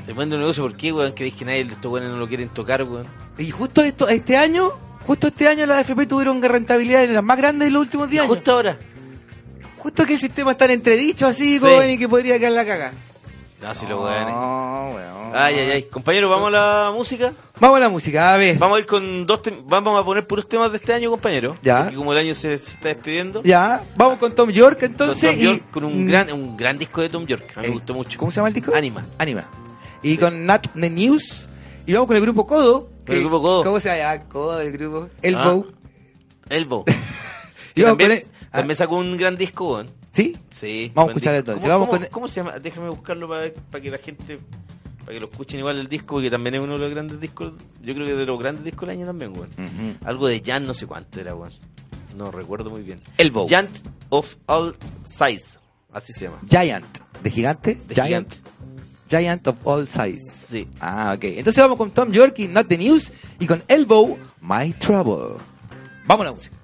Tremendo negocio, ¿por qué, weón? ¿Creéis que nadie, estos weones no lo quieren tocar, weón? Y justo esto, este año, justo este año las AFP tuvieron rentabilidades de las más grandes de los últimos 10 años. Justo ahora. Justo que el sistema está en entredicho así, Sí. joven, y que podría quedar la caga. No, si los weones. No, weón. Ay, ay, ay. Compañero, ¿vamos a la música? Vamos a la música, a ver. Vamos a ir con dos Vamos a poner puros temas de este año, compañero. Ya. Porque como el año se, se está despidiendo. Ya, vamos con Tom York Con entonces. Tom York, y- con un mm, gran, un gran disco de Tom York. A mí eh, me gustó mucho. ¿Cómo se llama el disco? Anima. Anima. Y con Nat The News. Y vamos con el grupo Codo. El grupo Codo. ¿Cómo se llama? Codo, el grupo. Elbow. Elbow. Y también, ah. también sacó un gran disco. ¿Sí? Sí. Vamos a escuchar entonces. ¿Cómo, Vamos cómo- con- cómo se llama? Déjame buscarlo para, ver- para que la gente. Para que lo escuchen igual el disco, porque también es uno de los grandes discos. Yo creo que de los grandes discos del año también, weón. Algo de Jan, no sé cuánto era, weón. No recuerdo muy bien. Elbow. Giant of All Size. Así se llama. Giant. ¿De gigante? De Giant. gigante. Giant of all size. Sí. Ah, ok. Entonces vamos con Tom York y Not the News y con Elbow, My Trouble. Vamos a la música.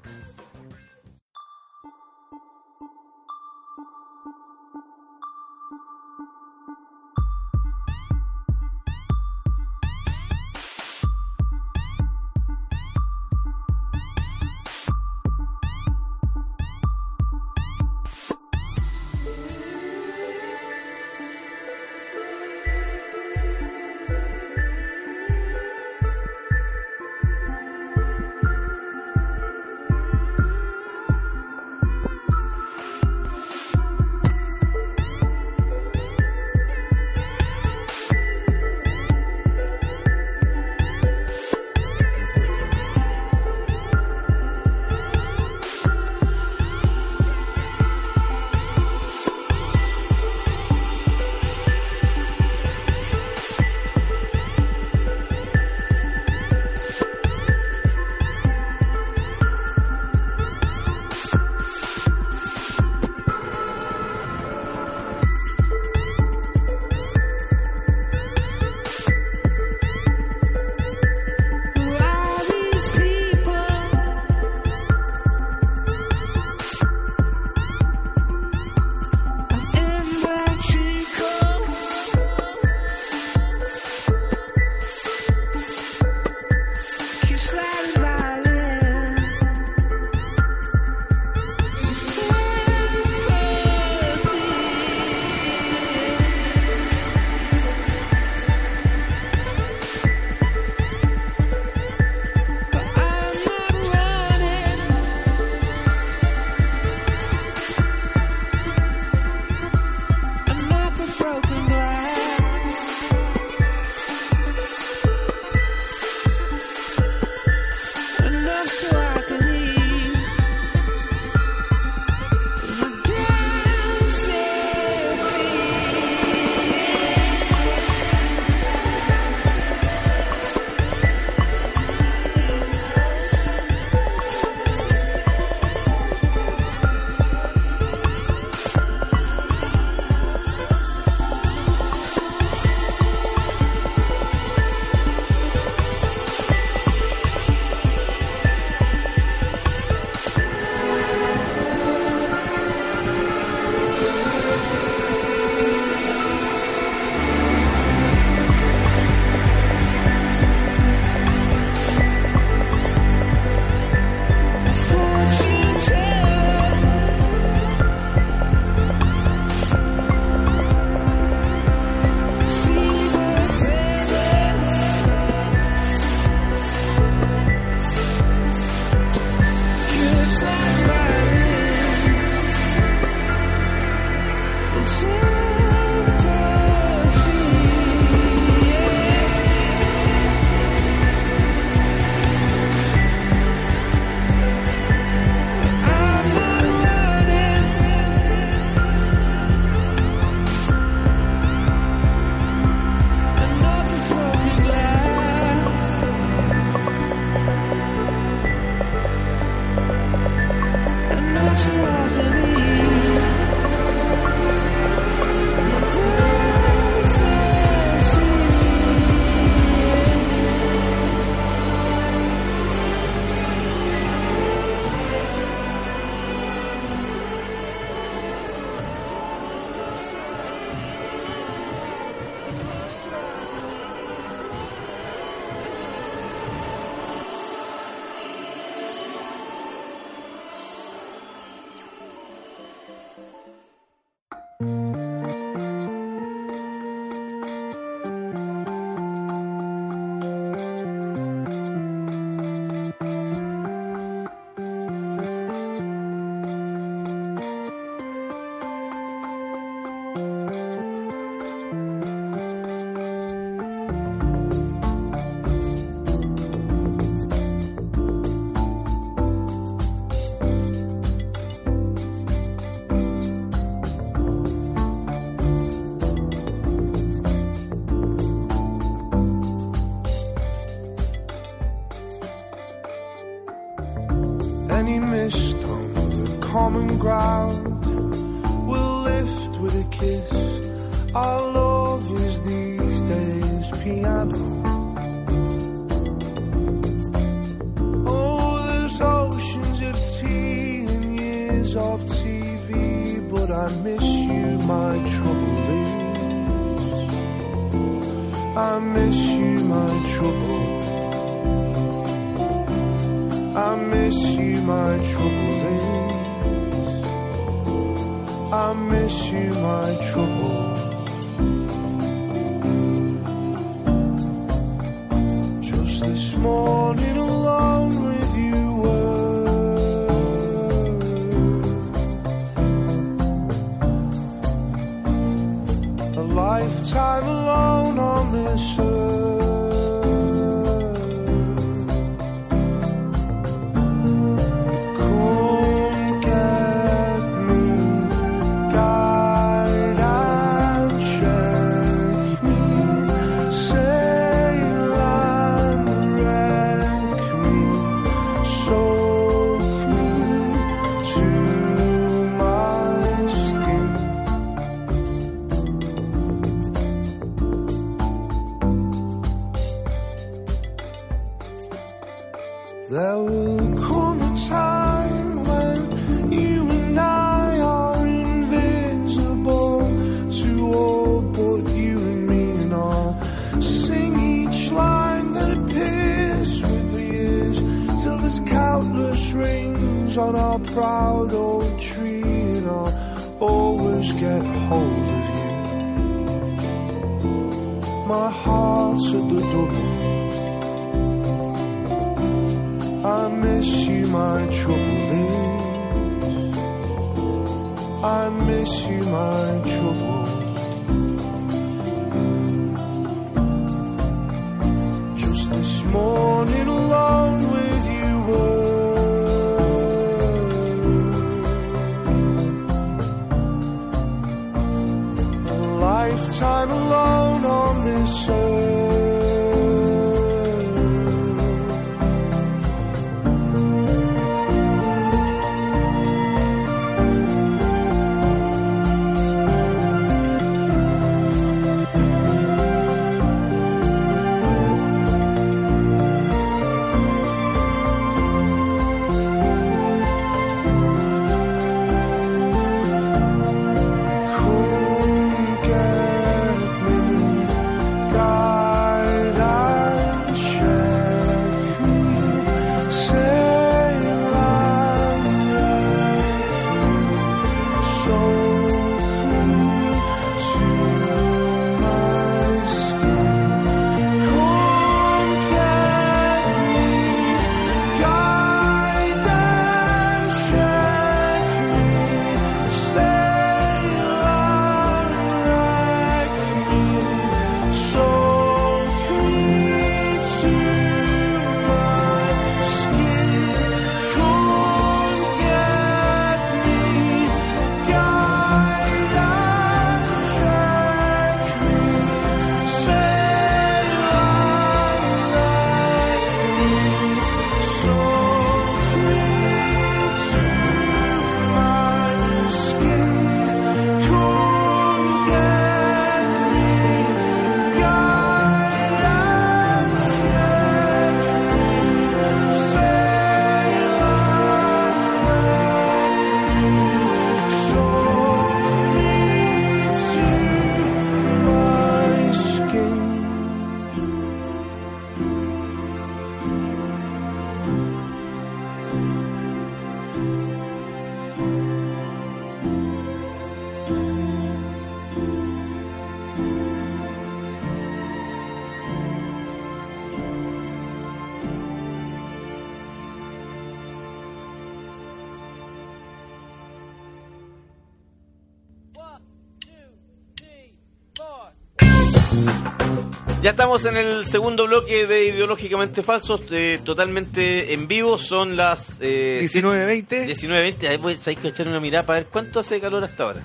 Ya estamos en el segundo bloque de Ideológicamente Falsos, eh, totalmente en vivo. Son las. Eh, 19.20. 19.20. Ahí pues, hay que echar una mirada para ver cuánto hace calor hasta ahora.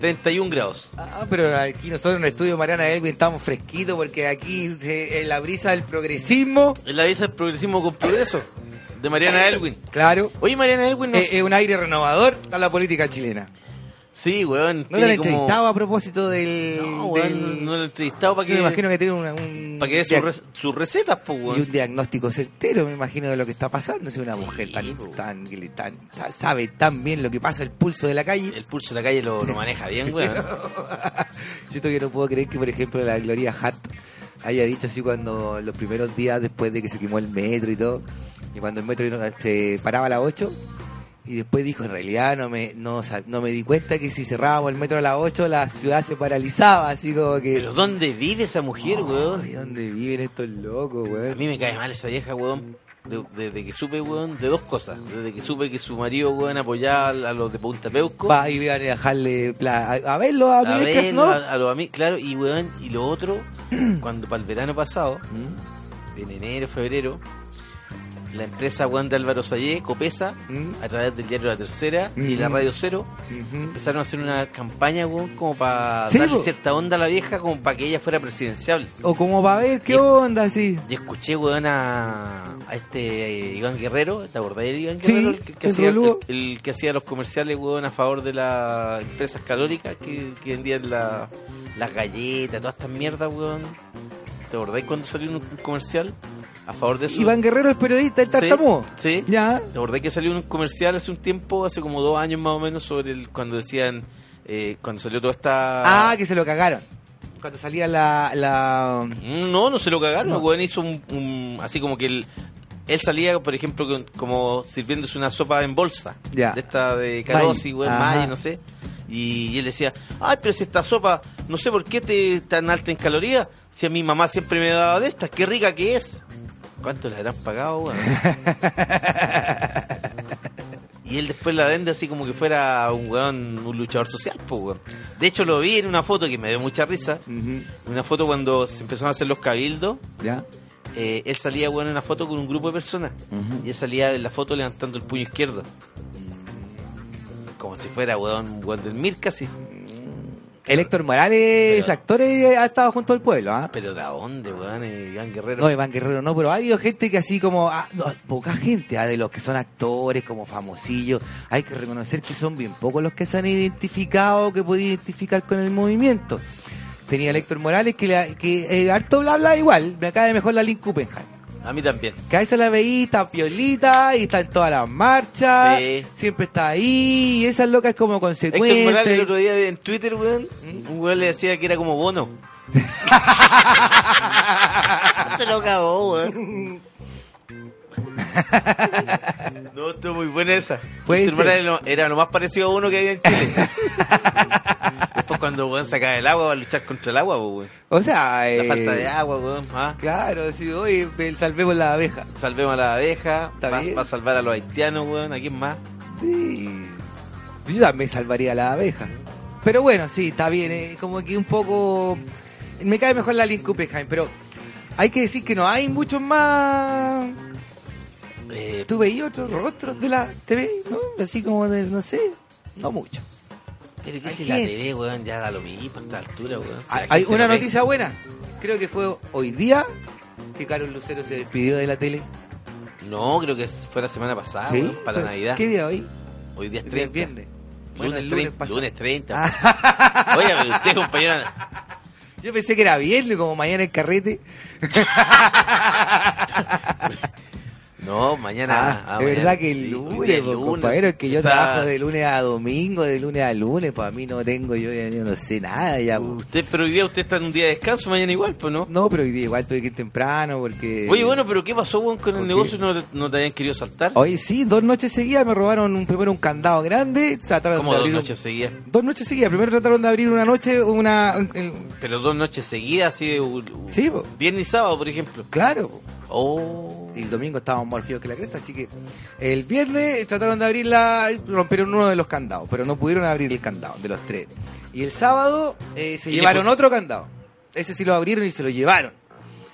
31 grados. Ah, pero aquí nosotros en el estudio Mariana Elwin estamos fresquitos porque aquí se, en la brisa del progresismo. En la brisa del progresismo con progreso. De Mariana Elwin. Claro. Oye, Mariana Elwin. Eh, es un aire renovador a la política chilena. Sí, weón. ¿No lo han como- entrevistado a propósito del...? No, weón, del- no lo he entrevistado para Yo me que, imagino que tiene una- un... para que dé sus re- recetas, pues, Y weón. un diagnóstico certero, me imagino, de lo que está pasando. Es una mujer tan, po. tan, que le- tan- sabe tan bien lo que pasa, el pulso de la calle. El pulso de la calle lo, lo maneja bien, weón. Yo todavía no puedo creer que, por ejemplo, la Gloria Hart haya dicho así cuando los primeros días después de que se quemó el metro y todo, y cuando el metro se paraba a las 8, y después dijo, en realidad no me, no, no me di cuenta que si cerrábamos el metro a las 8, la ciudad se paralizaba, así como que... Pero ¿dónde vive esa mujer, weón? Ay, ¿Dónde viven estos locos, A weón? mí me cae mal esa vieja, weón. de- Desde que supe, weón, de dos cosas. Desde que supe que su marido, weón, apoyaba a los de Punta Peuco. Va y vean a dejarle a, a verlo a, a verlo, Krasnov. a, a los amigos, claro, y weón, y lo otro, cuando para el verano pasado, en enero, febrero, la empresa weón de Álvaro Sayé, Copesa, ¿Mm? a través del diario La Tercera y la Ujú. Radio Cero, Ujú. empezaron a hacer una campaña, weón, como para Sí, darle po. cierta onda a la vieja, como para que ella fuera presidencial. O como va a ver qué Sí. onda, así. Y escuché, weón, a, a este eh, Iván Guerrero, ¿te acordás de Iván Sí, Guerrero? el, que, hacía, el, que hacía los comerciales, weón, a favor de las empresas calóricas que, que vendían la- las galletas, todas estas mierdas, weón. ¿Te acordáis cuando salió un, comercial a favor de eso? Iván Guerrero, el periodista, el Sí, tartamudo. Sí. Ya. ¿Te acordás que salió un comercial hace un tiempo, hace como dos años más o menos, sobre el, cuando decían, eh, cuando salió toda esta... Ah, que se lo cagaron. Cuando salía la... la... Mm, No, no se lo cagaron. No. El weón hizo un, un- Así como que él, él salía, por ejemplo, con- como sirviéndose una sopa en bolsa. Ya. De esta de Carosi. Maggi, no sé. Y, y él decía, ay, pero si esta sopa, no sé por qué te tan alta en calorías, si a mi mamá siempre me daba de estas, qué rica que es. ¿Cuánto le habrán pagado, weón? Y él después la vende así como que fuera un weón, un luchador social, pues weón. De hecho lo vi en una foto que me dio mucha risa. Ujú. Una foto cuando se empezaron a hacer los cabildos. Ya. eh, él salía, weón, en una foto con un grupo de personas. Y él salía en la foto levantando el puño izquierdo. Como si fuera, weón, weón del casi. El Héctor Morales, Pero- actor, eh, ha estado junto al pueblo, ¿ah? Pero ¿de dónde, weón? Eh, Iván Guerrero. No, Iván Guerrero no, pero ha habido gente que así como, ah, no, poca gente, ah, de los que son actores, como famosillos, hay que reconocer que son bien pocos los que se han identificado, que puede identificar con el movimiento. Tenía el Héctor Morales que, le, que eh, harto bla bla igual, me cae mejor la Lynn Kuppenheim. A mí también. Que a esa la veí, está piolita, y está en todas las marchas, Sí. siempre está ahí, y esa loca es como consecuente. Morales el otro día en Twitter, weón, un weón le decía que era como bono. Se lo cagó, weón. No, estuvo muy buena esa. Morales lo- era lo más parecido a uno que había en Chile. Cuando weón saca el agua va a luchar contra el agua, weón. O sea, La eh, falta de agua, weón. Ah, Claro, oye, ve- salvemos la abeja. Salvemos a la abeja, Está va, va a salvar a los haitianos, weón. ¿A quién más? Sí. Yo también salvaría la abeja. Pero bueno, sí, está bien. eh, como que un poco. Me cae mejor la Lynn Kuppenheim, pero hay que decir que no hay muchos más. Eh, ¿Tú veías otros rostros de la TV? ¿No? Así como de, no sé, no mucho. Pero qué hay si la. TV, weón, ya da lo mismo a esta altura, weón. Si Hay- una no noticia buena. Creo que fue hoy día que Carlos Lucero se despidió de la tele. No, creo que fue la semana pasada, ¿Sí? weón, para ¿Fue- Navidad. ¿Qué día hoy? Hoy día es El día 30. viernes. Bueno, lunes, lunes 30. pasado. Lunes 30. Oye, pero usted, compañero. Yo pensé que era viernes, como mañana el carrete. No, mañana. Ah, ah, de mañana, verdad que el sí, lunes, pues, compañero, es que yo está- trabajo de lunes a domingo, de lunes a lunes, pues a mí no tengo, yo, yo no sé nada ya. pues. Usted, pero hoy día usted está en un día de descanso, mañana igual, pues, ¿no? No, pero hoy día igual tuve que ir temprano porque... Oye, bueno, pero ¿qué pasó, con el ¿Por negocio? ¿No, te- ¿No te habían querido saltar? Hoy sí, dos noches seguidas me robaron un, primero un candado grande, trataron ¿Cómo de dos abrir un- noches seguidas? Dos noches seguidas, primero trataron de abrir una noche, una... el- Pero dos noches seguidas, así de. Sí, po. Viernes y sábado, por ejemplo. Claro, po. Oh. y el domingo estábamos más fríos que la cresta, así que el viernes trataron de abrirla, rompieron uno de los candados, pero no pudieron abrir el candado, de los tres. Y el sábado eh, se ¿Y llevaron otro candado. Ese sí lo abrieron y se lo llevaron.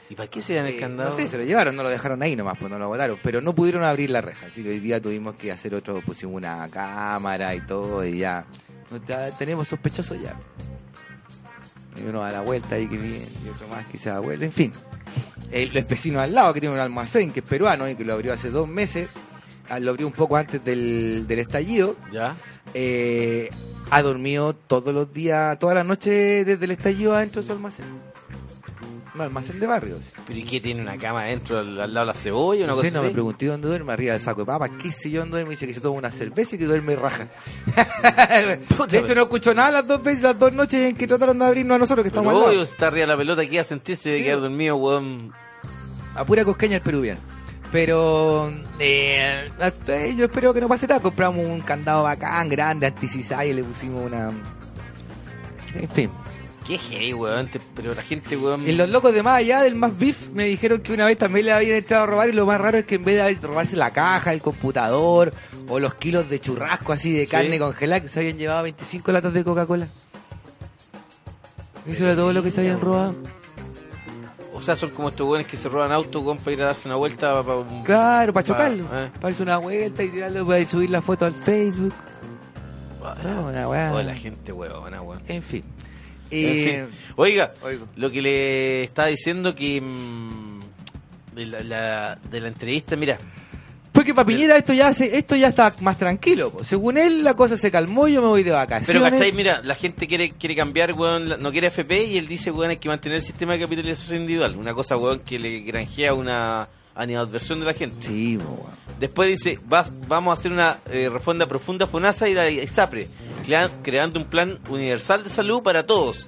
¿Y para qué se dan el Eh, candado? No sé, se lo llevaron, no lo dejaron ahí nomás, pues no lo botaron, pero no pudieron abrir la reja, así que hoy día tuvimos que hacer otro, pusimos una cámara y todo, y ya, ya tenemos sospechosos ya. Y uno da la vuelta ahí que viene, y otro más que se da vuelta, en fin. El, el vecino al lado que tiene un almacén que es peruano y que lo abrió hace dos meses, lo abrí un poco antes del, del estallido, ¿Ya? eh, ha dormido todos los días, todas las noches desde el estallido adentro de su almacén. Un almacén de barrio. sí. ¿Pero y qué tiene una cama adentro al, al lado de la cebolla? Una No cosa sé, no me pregunté dónde duerme, arriba del saco de papas, qué sé yo dónde duerme, dice que se toma una cerveza y que duerme raja. de hecho no escucho nada las dos veces, las dos noches en que trataron de abrirnos a nosotros que Pero estamos obvio, está arriba de la pelota, que a sentirse de quedar dormido, weón. A pura cosqueña el peruviano. Pero eh, yo espero que no pase nada. Compramos un candado bacán, grande, anti-cizaña y le pusimos una... En fin. Qué hey, weón. te- Pero la gente, weón. Y los locos de más allá del más beef me dijeron que una vez también le habían entrado a robar y lo más raro es que en vez de haber- robarse la caja, el computador o los kilos de churrasco así de carne congelada, que se habían llevado 25 latas de Coca-Cola. Eso era todo lo que se habían robado. O sea, son como estos weones que se roban autos, weón, para ir a darse una vuelta. Un- Claro, para Pa- chocarlo. eh. Para darse una vuelta y tirarlo para subir la foto al Facebook. Ah, No, una weá. oh, la gente, weón, weón. En fin. En Eh, fin. Oiga, Oigo. lo que le estaba diciendo que. mm, de, la, la- de la entrevista, mira. Porque para Piñera esto ya se, esto ya está más tranquilo. po. Según él la cosa se calmó, yo me voy de vacaciones. Pero, ¿cachai? Mira, la gente quiere quiere cambiar, weón, no quiere FP y él dice, weón, hay que mantener el sistema de capitalización individual. Una cosa, weón, que le granjea una animadversión de la gente. Sí, weón. Después dice, vas, vamos a hacer una eh, reforma profunda FONASA y la ISAPRE, crea- creando un plan universal de salud para todos.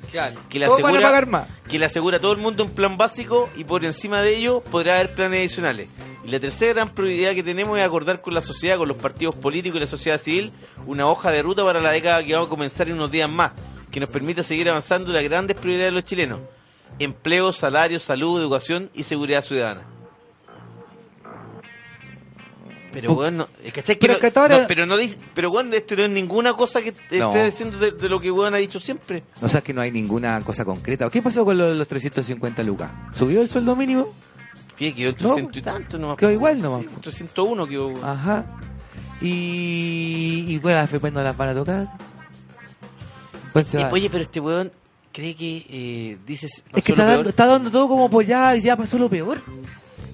Que le van a asegura, pagar más. que le asegura a todo el mundo un plan básico y por encima de ello podrá haber planes adicionales. Y la tercera gran prioridad que tenemos es acordar con la sociedad, con los partidos políticos y la sociedad civil, una hoja de ruta para la década que va a comenzar en unos días más, que nos permita seguir avanzando en las grandes prioridades de los chilenos. Empleo, salario, salud, educación y seguridad ciudadana. Pero Pu- bueno, ¿cachai? Que Pero no- que ahora- no, pero no dice, pero bueno, esto no es ninguna cosa que esté No. diciendo de, de lo que weón ha dicho siempre. O sea, que no hay ninguna cosa concreta. ¿Qué pasó con los, los 350 lucas? ¿Subió el sueldo mínimo? Que quedó en No, 300 y tanto nomás. quedó igual nomás. Sí, 301 quedó. weón. Ajá. Y, y bueno, las FP no las van a tocar. Pues va. oye, pero este weón cree que eh, dices es que está dando, está dando todo como por ya, ya pasó lo peor.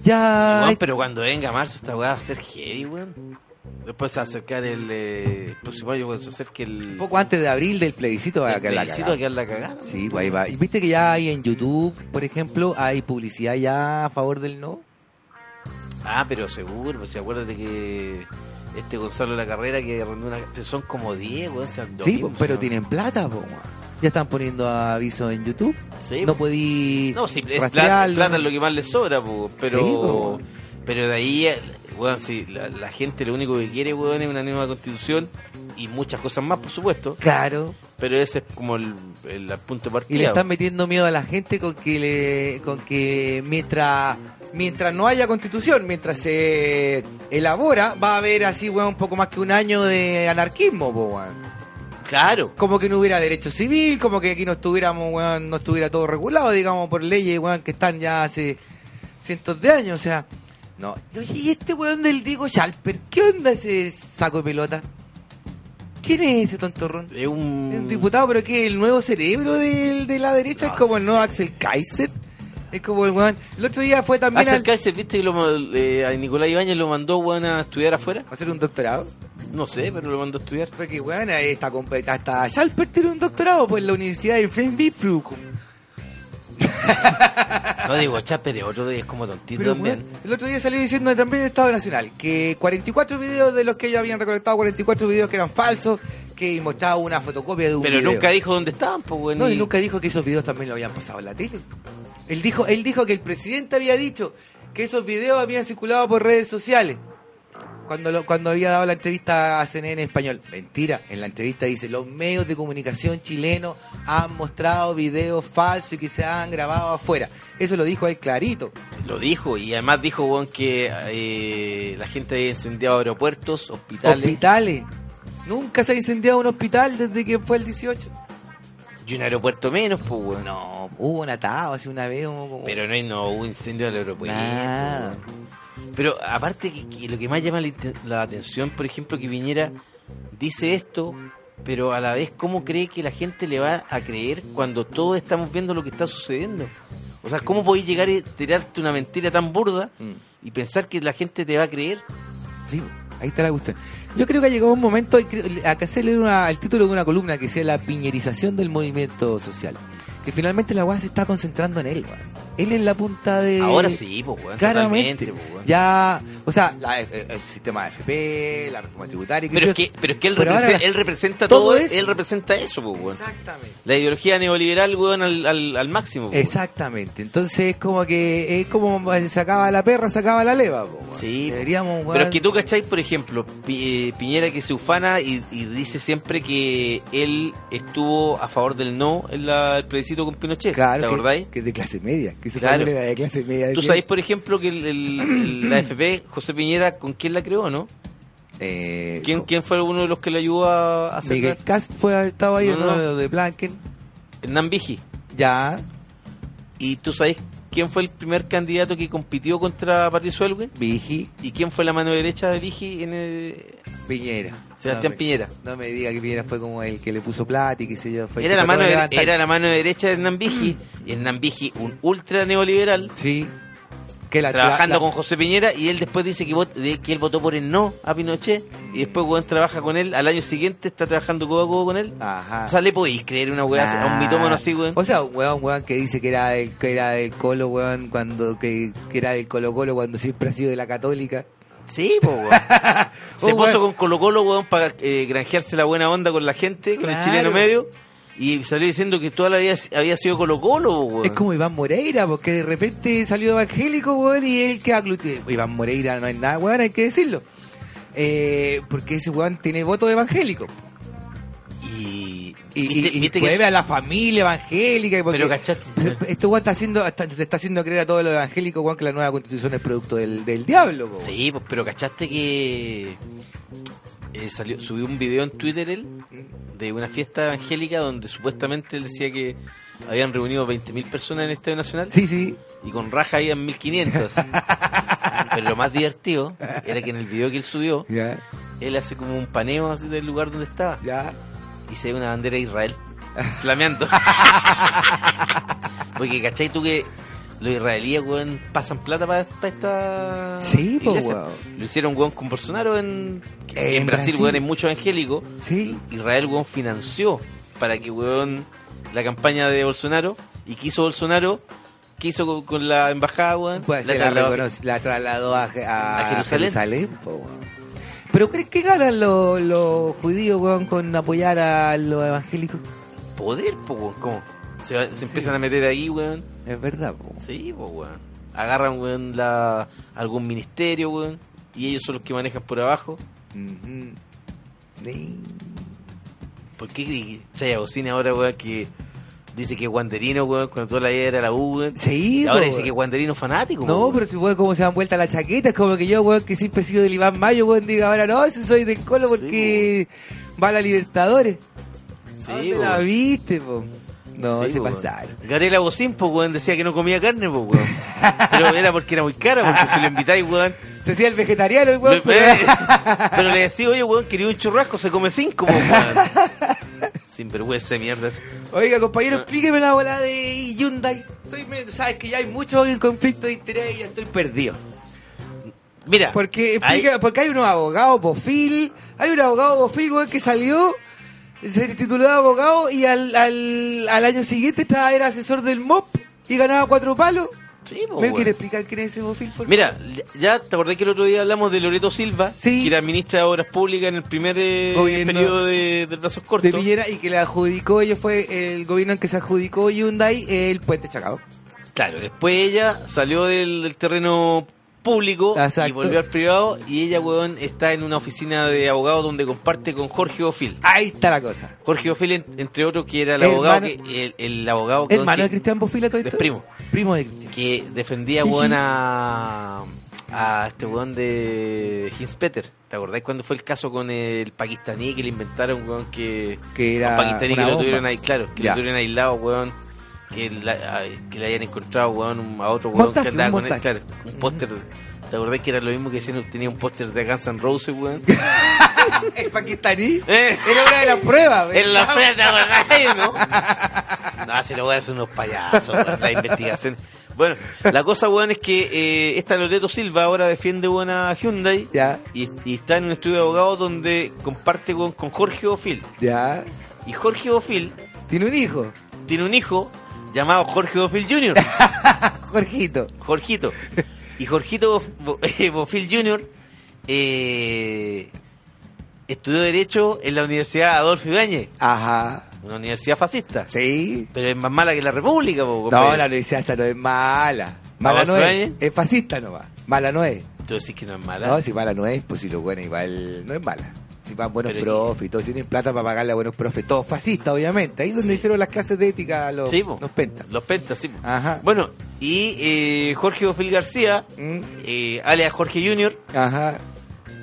Ya. pero cuando venga marzo esta weá va a ser heavy, weón. Después se va a acercar el, eh, el próximo año cuando se acerque el, poco antes de abril del plebiscito va a quedar la plebiscito cagada. va a quedar la cagada. Sí, pues ahí va. Y viste que ya hay en YouTube, por ejemplo, hay publicidad ya a favor del no. Ah, pero seguro, pues, si acuérdate que este Gonzalo de la Carrera que una... son como 10, weón. o sea, lo Sí, mismo, pues, pero tienen plata, po, weón. Ya están poniendo avisos en YouTube. Sí, no podí No, sí, es plata, plata lo que más les sobra, po, pero Sí, po. pero de ahí, weón, sí, la, la gente lo único que quiere, weón, es una nueva constitución y muchas cosas más, por supuesto, Claro. pero ese es como el, el punto de partida. Y le están metiendo miedo a la gente con que le, con que mientras mientras no haya constitución, mientras se elabora, va a haber así, weón, un poco más que un año de anarquismo, po, weón. Claro, Como que no hubiera derecho civil, como que aquí no estuviéramos, weón, no estuviera todo regulado, digamos, por leyes, weón, que están ya hace cientos de años, o sea, no. Y Oye, ¿y este weón del Diego Schalper? ¿Qué onda ese saco de pelota? ¿Quién es ese tontorrón? es un... Diputado, pero que el nuevo cerebro del- de, la derecha No es como el nuevo Axel Kaiser. Es como el weón. El otro día fue también Hace al- el Kaiser, viste que lo, eh, a Nicolás Ibáñez lo mandó, weón, a estudiar afuera. a hacer un doctorado. No sé, pero lo mandó a estudiar. Porque weón, está. Hasta Schalper tiene un doctorado pues, en la Universidad de Flensburg. No digo, Chaper es otro de es como tontito Pero, también. el otro día salió diciendo también el Estado Nacional que 44 videos de los que ellos habían recolectado, 44 videos que eran falsos, que mostraba una fotocopia de un Pero video. nunca dijo dónde estaban, pues, weón. No, y nunca dijo que esos videos también lo habían pasado en la tele. Él dijo, él dijo que el presidente había dicho que esos videos habían circulado por redes sociales. Cuando, lo- cuando había dado la entrevista a CNN en español. Mentira, en la entrevista dice, los medios de comunicación chilenos han mostrado videos falsos y que se han grabado afuera. Eso lo dijo él clarito. Lo dijo, y además dijo, weón, que eh, la gente había incendiado aeropuertos, hospitales, Hospitales. Nunca se ha incendiado un hospital desde que fue el 18. y un aeropuerto menos, pues, weón. No, hubo un atado hace una vez. Pero no, no hubo incendio del aeropuerto. Nada. Pero aparte que, que lo que más llama la, atención, por ejemplo, que Piñera dice esto, pero a la vez, ¿cómo cree que la gente le va a creer cuando todos estamos viendo lo que está sucediendo? O sea, ¿cómo podéis llegar y tirarte una mentira tan burda Mm. y pensar que la gente te va a creer? Sí. Ahí está la cuestión. Yo creo que ha llegado un momento, acá se lee una, el título de una columna que sea la piñerización del movimiento social. Que finalmente la weá se está concentrando en él. Él es la punta de... Ahora sí, pues, weón. Claramente. Pues. Ya, o sea, la- el, el sistema de FP, la reforma tributaria... Pero es que, pero es que él, Pero representa, la- él representa todo todo, eso. él representa eso, pues, weón. Exactamente. La ideología neoliberal, weón, al, al, al máximo. pues. Exactamente. Entonces es como que es como eh, sacaba la perra, sacaba la leva. weón. Sí, Deberíamos, Pero es que tú, ¿cachai? Por ejemplo, Pi- eh, Piñera que se ufana y, y dice siempre que él estuvo a favor del no en la- el plebiscito con Pinochet. Claro, ¿Te acordáis? Que, es de clase media. Que Claro. de clase media. Tú sabés, por ejemplo, que el, la FP, José Piñera, ¿con quién la creó, no? Eh, ¿Quién, quién fue uno de los que le ayudó a hacer Miguel Cast fue estaba ahí, No, ¿no? no. De Blanken. Hernán Vigi. Ya, ¿Y tú sabés quién fue el primer candidato que compitió contra Patricio Elwin? Vigi, ¿Y quién fue la mano derecha de Vigi en el... Piñera. Sebastián no, Piñera? No me diga que Piñera fue como el que le puso plata y qué sé yo. Fue Era la, mano de era la mano derecha de Hernán Vigi. Y Hernán Vigi, un ultra neoliberal, Sí. Que la, trabajando la- la- con José Piñera y él después dice que, vot- que él votó por el no a Pinochet y después weón trabaja con él, al año siguiente está trabajando codo a codo con él. Ajá. O sea, le podéis creer una weá a un mitómano así, weón. O sea, un weón, weón que dice que era del, que era del Colo, weón, cuando, que, que era del Colo Colo cuando siempre ha sido de la Católica. Sí, po, weón. Se puso weón- con Colo Colo, weón, para eh, granjearse la buena onda con la gente, con el chileno medio. Y salió diciendo que toda la vida había sido Colo Colo, weón. Es como Iván Moreira, porque de repente salió evangélico, weón, y él que agluti- Iván Moreira no es nada, weón, hay que decirlo. Eh, porque ese weón tiene voto de evangélico. Y, Y, y, que- a la familia evangélica. Porque, Pero cachaste. Este weón está haciendo, está, te está haciendo creer a todos los evangélicos, weón, que la nueva constitución es producto del, del diablo, weón. Sí, pues, pero cachaste que eh, salió, subió un video en Twitter él de una fiesta evangélica donde supuestamente él decía que habían reunido 20.000 personas en el Estadio Nacional Sí, sí. y con raja habían 1.500. pero lo más divertido era que en el video que él subió, él hace como un paneo así del lugar donde estaba ya. Y se ve una bandera de Israel flameando. Porque, ¿cachai tú que los israelíes, weón, pasan plata para esta Sí, weón. Lo hicieron, weón, con Bolsonaro en, Eh, en Brasil, Brasil. weón, hay mucho evangélico. Sí. Israel, weón, financió para que, weón, la campaña de Bolsonaro y que hizo Bolsonaro, que hizo con, con la embajada, weón, Pues la trasladó- reconoce- la trasladó a, a, A Jerusalén. po, weón. Pero ¿crees que ganan los, los judíos, weón, con apoyar a los evangélicos? poder, po, weón, ¿cómo? Se, empiezan a meter ahí, weón. Es verdad, po. Sí, pues, weón. Agarran, weón, la, algún ministerio, weón. Y ellos son los que manejan por abajo. Ujú. Sí. ¿Por qué creí que Chaya Bocina ahora, weón, que dice que es guanderino, weón, cuando toda la vida era la U, weón? Sí, Y ahora po, dice weón. que es guanderino fanático, No, weón. pero si weón, cómo se dan vuelta la chaqueta, es como que yo, weón, que siempre he sido del Iván Mayo, weón, diga ahora no, si soy del Colo porque va a la Libertadores. Sí, ¿Dónde la weón. viste, po? No, Sí, se weón. pasaron. Gabriela Bocín, pues, weón, decía que no comía carne, pues, weón. Pero era porque era muy cara, porque si lo invitáis, weón. Se hacía el vegetariano, weón. pero- eh, pero le decía, oye, weón, quería un churrasco, se come cinco, pues, weón. Sin vergüenza de mierda. Oiga, compañero, Ah. explíqueme la bola de Hyundai. Estoy, sabes que ya hay mucho conflicto de interés y ya estoy perdido. Mira, Porque, hay- porque hay unos abogados bofil, hay un abogado bofil, weón, que salió, se tituló de abogado y al, al, al año siguiente estaba, era asesor del MOP y ganaba cuatro palos. Sí, po, ¿Me quiere explicar quién es ese bofil? por Mira, ya te acordé que el otro día hablamos de Loreto Silva, Sí. que era ministra de Obras Públicas en el primer eh, periodo de, del brazos de cortos. Y que le adjudicó, ellos fue el gobierno en que se adjudicó Hyundai el puente Chacao. Claro, después ella salió del, del terreno público Exacto. y volvió al privado y ella, weón, está en una oficina de abogados donde comparte con Jorge Ofil. Ahí está la cosa. Jorge Ofil, en- entre otros, que era el abogado que, el, el abogado que, Hermano de que, Cristian Bofil, todo es primo, Primo de Cristian. que defendía, weón, a, a este weón de Hinspeter. ¿Te acordáis cuando fue el caso con el pakistaní que le inventaron, weón, que... Que era un pakistaní que lo tuvieron ahí, claro, que Ya. lo tuvieron aislado, weón. Que, la- que le hayan encontrado, weón, a otro weón Montaje, que andaba con él, claro, un póster. ¿Te acordás que era lo mismo que decían, tenía un póster de Guns N' Roses, weón? ¿El pakistaní? Eh, Era una de las pruebas, En la ¿verdad? frente, ¿no? No, si lo voy a hacer unos payasos, weón, la investigación. Bueno, la cosa, weón, es que eh, esta Loreto Silva ahora defiende buena Hyundai Ya, y, y está en un estudio de abogados donde comparte con, con Jorge Ofil. ya. Y Jorge Ofil Tiene un hijo, tiene un hijo llamado Jorge Ofil Jr. Jorgito. Jorgito. Y Jorgito eh, Bofil Jr. eh, estudió Derecho en la Universidad Adolfo Ibáñez, Ajá. una universidad fascista. Sí. Pero es más mala que la República, po, No, la universidad esa no es mala. Mala no ¿Adolfo es. Es fascista nomás. Mala no es. Tú decís que no es mala. No, si mala no es, pues si lo bueno igual no es mala. Si van buenos Pero- profes y todos tienen plata para pagarle a buenos profes, todos fascistas, obviamente. Ahí donde hicieron las clases de ética a los, Sí, po. los pentas. Los pentas, sí. Ajá. Bueno, y eh, Jorge Bofil García, Mm, eh, alias Jorge Jr., Ajá.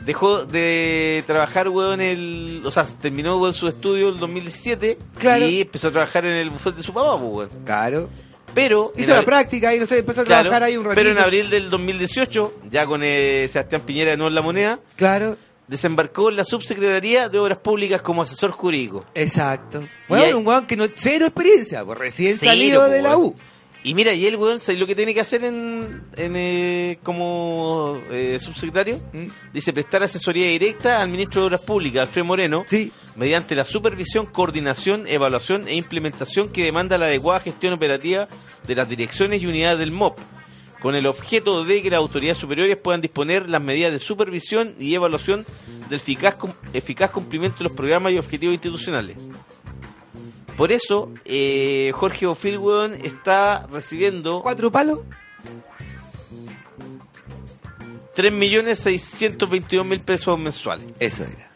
dejó de trabajar, weón, el... O sea, terminó, weón, su estudio en el 2017 Claro. y empezó a trabajar en el bufete de su papá, weón. Claro. Pero... Hizo en la abri- práctica y no sé, empezó a Claro, trabajar ahí un ratito. pero en abril del 2018, ya con eh, Sebastián Piñera de nuevo en la moneda, Claro. Desembarcó en la subsecretaría de Obras Públicas como asesor jurídico. Exacto. Bueno, un weón que no, cero experiencia, pues recién Cero, salido po, de la. U. Y mira, y él, weón, ¿sabes lo que tiene que hacer en, en, eh, como eh, subsecretario? ¿Mm? Dice prestar asesoría directa al ministro de Obras Públicas, Alfredo Moreno, Sí. mediante la supervisión, coordinación, evaluación e implementación que demanda la adecuada gestión operativa de las direcciones y unidades del MOP, con el objeto de que las autoridades superiores puedan disponer las medidas de supervisión y evaluación del eficaz, cum- eficaz cumplimiento de los programas y objetivos institucionales. Por eso, eh, Jorge Ofil, está recibiendo ¿Cuatro palos? 3.622.000 pesos mensuales. Eso era.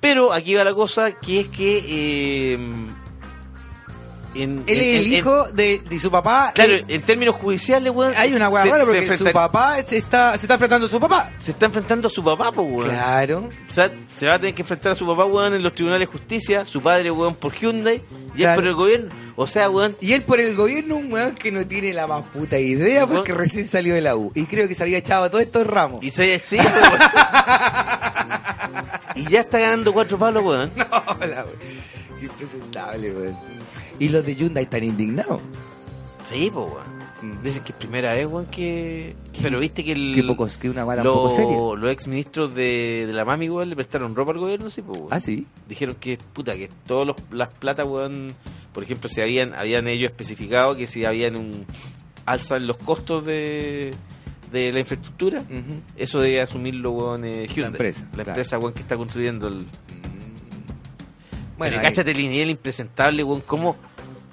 Pero aquí va la cosa, que es que... eh, en, Él en- es el en- hijo de, de su papá. Claro, Eh, en términos judiciales, weón. hay una se- rara porque su papá se está, se está enfrentando a su papá. Se está enfrentando a su papá, pues, weón. Claro. O sea, se va a tener que enfrentar a su papá, weón, en los tribunales de justicia. Su padre, weón, por Hyundai. Y él Claro. por el gobierno. O sea, weón. Y él por el gobierno, un weón que no tiene la más puta idea porque Weón. recién salió de la U. Y creo que se había echado a todos estos ramos. Y se sí, pues, weón. Y ya está ganando cuatro palos, weón. Hola, weón. Qué impresentable, weón. Y los de Hyundai están indignados. Sí, pues, weón. Dicen que es primera vez, weón, que... Pero viste que el... Qué pocos, que una guada un poco seria. Los ex ministros de, de la mami, weón, le prestaron ropa al gobierno, sí, pues, weón. Ah, sí. Dijeron que, puta, que todas las platas, weón, por ejemplo, si habían, habían ellos especificado que si habían un alza en los costos de, de la infraestructura, eso debe asumirlo, weón, eh, Hyundai. empresa, La claro. empresa, weón, que está construyendo el... Bueno, Pero ahí- cáchate el nivel impresentable, weón, como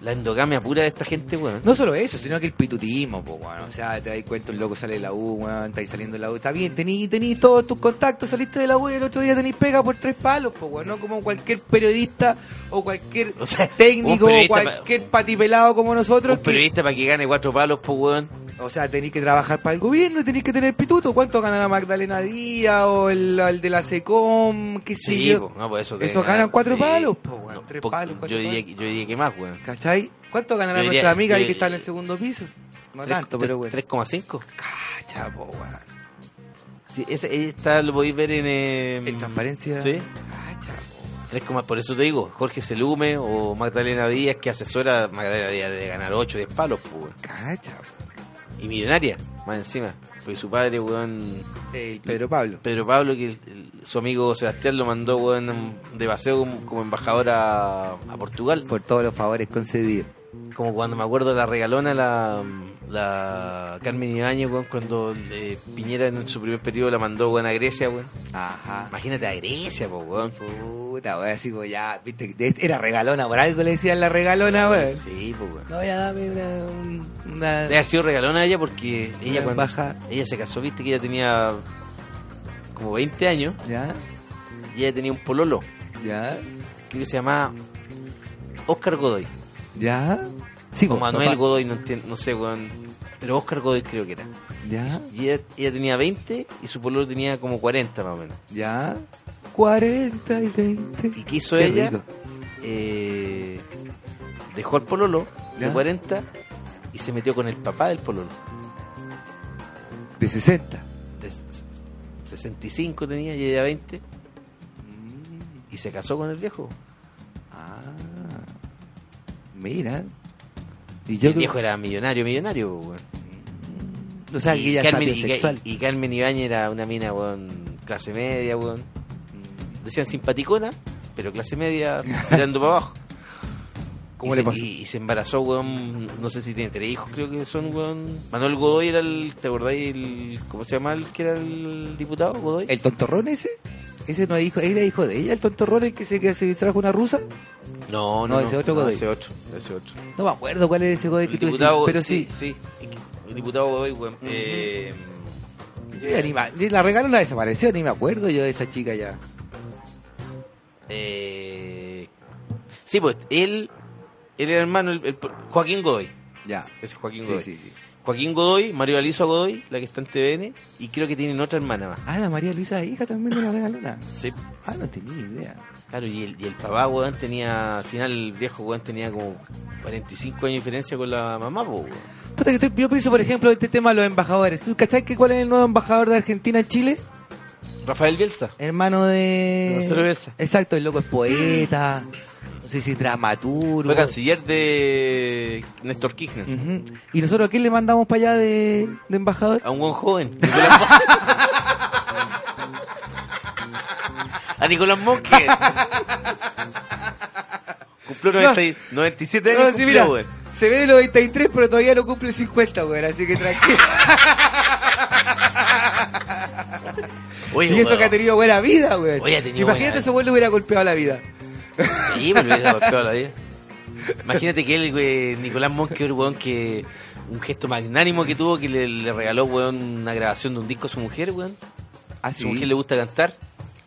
la endogamia pura de esta gente, weón. No solo eso, sino que el pitutismo, pues, bueno. O sea, te das cuenta, un loco sale de la U, weón, estáis saliendo de la U. Está bien, tení, tení todos tus contactos, saliste de la U y el otro día tenés pega por tres palos, pues, bueno. No como cualquier periodista o cualquier O sea, técnico o periodista pa- cualquier patipelado como nosotros. Un que- periodista para que gane cuatro palos, pues, weón. O sea, tenéis que trabajar para el gobierno y tenéis que tener pituto. ¿Cuánto gana la Magdalena Díaz o el, el de la SECOM? ¿Qué sé Sí, yo? po, no, pues eso. Eso ganan ganar, cuatro sí. palos, po, weón, No, tres po- palos, cuatro yo, diría, palos. yo diría que más, weón. ¿Cachai? ¿Cuánto ganará diría- nuestra amiga yo ahí que está en el segundo piso? No Tres- tanto, tres- pero bueno. 3,5. Cacha, po, weón. Sí, ese, está, lo podéis ver en... eh, En transparencia. Sí. Cacha, po. Por eso te digo, Jorge Selume o Magdalena Díaz, que asesora Magdalena Díaz de ganar 8 10 palos, pues. Cacha, po. Y millonaria, más encima. Porque su padre, weón, El Pedro Pablo. Pedro Pablo, que el- el- su amigo Sebastián lo mandó, weón, de paseo como, embajador a, a Portugal. Por todos los favores concedidos. Como cuando me acuerdo la regalona la, la Carmen Ibáñez, weón, cuando eh, Piñera en su primer periodo la mandó, weón, a Grecia, weón. Ajá. Imagínate a Grecia, pues, weón. Puta, weón, así como ya, viste, era regalona, por algo le decían la regalona, weón. Sí, pues, weón. No, ya dame una... un- una... Debe haber sido regalona a ella porque ella cuando baja. ella se casó, viste que ella tenía como 20 años ¿Ya? y ella tenía un pololo ¿Ya? que se llamaba Oscar Godoy. ¿Ya? Sí, o po, Manuel papá. Godoy, no, entiendo, no sé, weón. Pero Oscar Godoy creo que era. ¿Ya? Y ella, ella tenía 20 y su pololo tenía como 40 más o menos. ¿Ya? 40 y 20. ¿Y qué hizo Qué ella? Eh, dejó al pololo ¿Ya? de 40 y se metió con el papá del pololo. De 60. De 65 tenía y ella 20 y se casó con el viejo. Ah. Mira. Y yo el creo- viejo era millonario, millonario, weón. o sea, y, que ella Carmen, y, sexual. y Carmen Ibañez era una mina, weón, clase media, weón. Decían simpaticona, pero clase media, tirando para abajo. ¿Cómo y le se, pasó? Y, y se embarazó, weón, no sé si tiene tres hijos, creo que son, weón. Manuel Godoy era el, ¿te acordáis? El, ¿Cómo se llama el que era el diputado, Godoy? ¿El tontorrón ese? ¿Ese no es hijo, era hijo de ella, el tontorrón el que se, que se trajo una rusa? no, no, no, ese otro Godoy. ese otro, ese otro. No me acuerdo cuál es ese Godoy que El tú diputado, pero sí, sí. sí, el diputado Godoy, weón. Eh, ya ni ma- ni la regalo la desapareció, ni me acuerdo yo de esa chica ya. Eh, sí, pues, él, él era hermano, el, el- Joaquín Godoy. Ya. Ese es Joaquín Godoy. sí, sí. Joaquín Godoy, Mario Aliso Godoy, la que está en TVN, y creo que tienen otra hermana más. Ah, la María Luisa hija también de la regalona. Sí, Ah, no tenía idea. claro, y el, y el papá, weón, tenía, al final el viejo, weón, tenía como 45 años de diferencia con la mamá, weón. Puta que estoy- yo pienso, por ejemplo, este tema de los embajadores. ¿Tú cachai que cuál es el nuevo embajador de Argentina en Chile? Rafael Bielsa. Hermano de... Marcelo Bielsa. Exacto, el loco es poeta, no sé si es dramaturgo. Fue canciller de Néstor Kirchner. ¿Y nosotros a quién le mandamos para allá de, de embajador? A un buen joven. Nicolás a Nicolás Monque. Cumplió 90 y- 97 años. No, sí, cumplió, mira, weón. se ve de los 93, pero todavía no cumple 50, weón, así que tranquilo. Oye, y eso que ha tenido buena vida, tenido Imagínate ese weón le hubiera golpeado la vida. Sí, lo hubiese golpeado la vida. Imagínate que él, güey, Nicolás Monque, weón, que un gesto magnánimo que tuvo, que le, le regaló, weón, una grabación de un disco a su mujer, weón. Ah, su mujer le gusta cantar.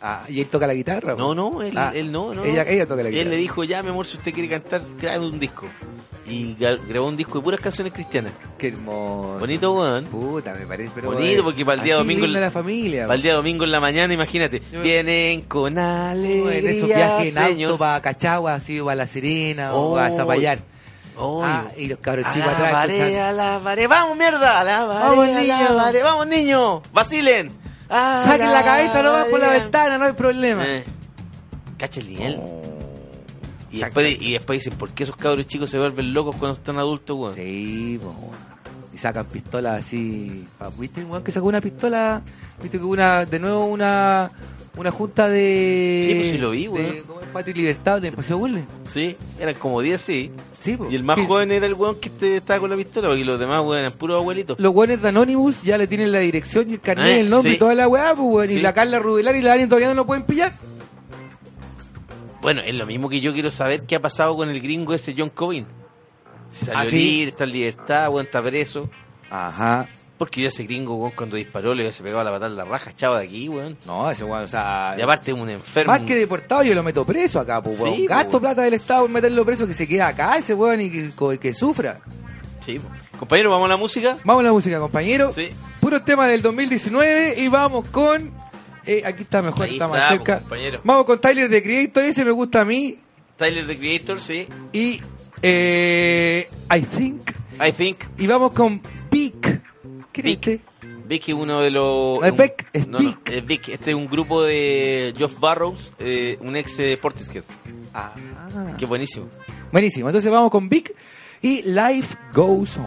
Ah, ¿y él toca la guitarra? No, no, él, Ah, él no, no. Ella, toca la Y guitarra. él le dijo, ya, mi amor, si usted quiere cantar, grabe un disco. Y gra- grabó un disco de puras canciones cristianas. Qué hermoso. Bonito, weón. Puta, me parece. Pero, Bonito, eh, porque para el día así domingo la familia. Para el día domingo en la mañana, imagínate. Yo- Vienen con alegría, en esos viajes en auto para Cachagua, así, para La Serena Oh, o a Zapallar. Oh, Ah, y los cabros a chicos la atrás. a la pared. ¡Vamos, mierda! A la pared, Vamos, a la niño. pared. ¡Vamos, niño! ¡Vacilen! A Saquen la cabeza nomás por la ventana, no hay problema. Eh, Cacha el nivel. Oh. Y después, y después dicen, ¿por qué esos cabros chicos se vuelven locos cuando están adultos, weón? Sí, weón. Y sacan pistolas así. ¿Viste, weón, que sacó una pistola? ¿Viste que una, de nuevo una, una junta de. Sí, pues sí lo vi. ¿cómo es? Patio y Libertad de Paseo Bulnes. Sí, eran como 10, sí. Sí, po. Y el más Sí. joven era el weón que te- estaba con la pistola, porque los demás, weón, eran puros abuelitos. Los weones de Anonymous ya le tienen la dirección y el carnet, Eh, el nombre sí. y toda la weá, pues, weón. Y la Carla Rubilar y la Dani todavía no lo pueden pillar. Bueno, es lo mismo que yo quiero saber qué ha pasado con el gringo ese John Cobin. Si salió ¿Ah, sí? libre, está en libertad, weón, está preso. Ajá. Porque yo ese gringo, weón, cuando disparó le hubiese pegado la patada en la raja, chavo de aquí, weón. No, ese weón, o sea. Y aparte es un enfermo. Más que deportado, yo lo meto preso acá, pues, weón. Sí, Gasto weón. plata del Estado por meterlo preso, que se quede acá ese weón y que, que sufra. Sí, po. Compañero, ¿vamos a la música? Vamos a la música, compañero. Sí. Puro tema del 2019 y vamos con. Eh, aquí está mejor, Ahí está más está, po, cerca. compañero. Vamos con Tyler de Creator, ese me gusta a mí. Tyler the Creator, sí. Y. Eh, I think. I think. Y vamos con Peak. ¿Qué es Vic. este? Vic es uno de los... No es un- Beck, es no, no, Vic. es Vic. Este es un grupo de Geoff Barrows, eh, un ex de Portishead. Ah, Qué buenísimo. buenísimo. Entonces vamos con Vic y Life Goes On.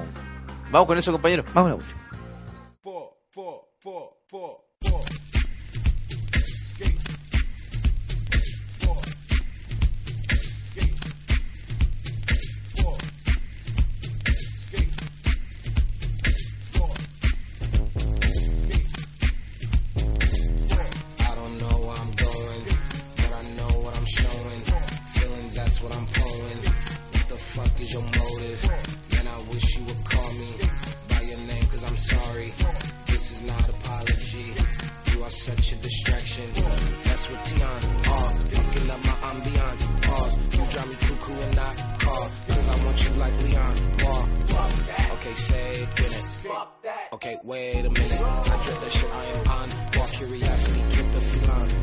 Vamos con eso, compañero. Vamos a la música. Four, four, four, is your motive? Man, I wish you would call me by your name, cause I'm sorry. This is not apology. You are such a distraction. That's what Tion are. Uh, Fucking up my ambiance. Pause. You drive me cuckoo and not call. Cause I want you like Leon. War. Okay, say it, it. Okay, wait a minute. I drip that shit I am on. Walk curiosity, keep the feline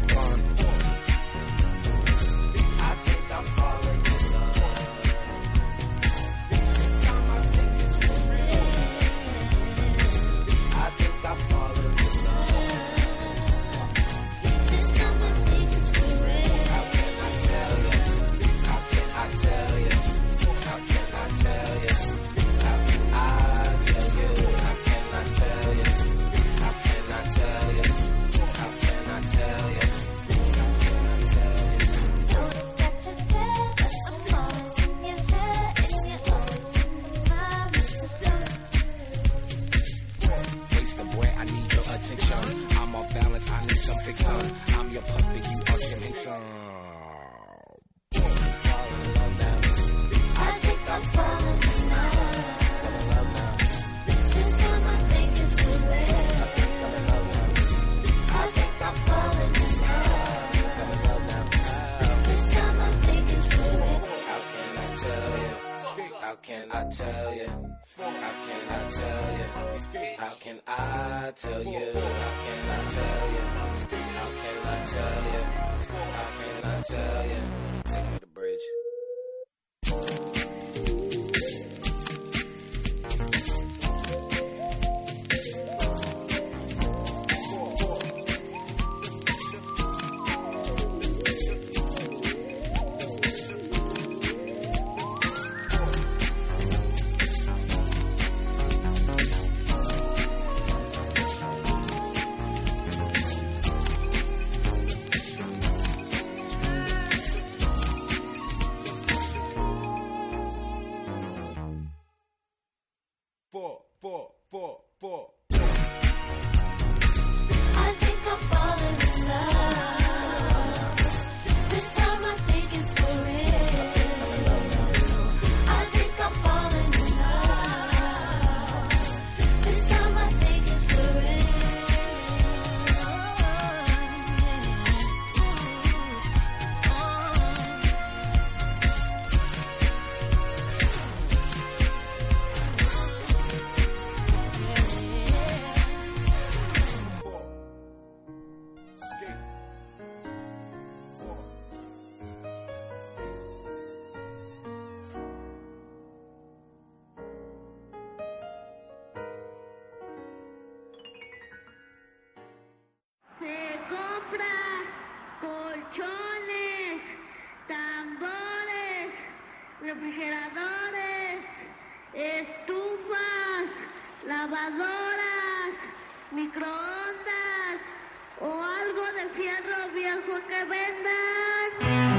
four, four. lavadoras, microondas o algo de fierro viejo que vendan.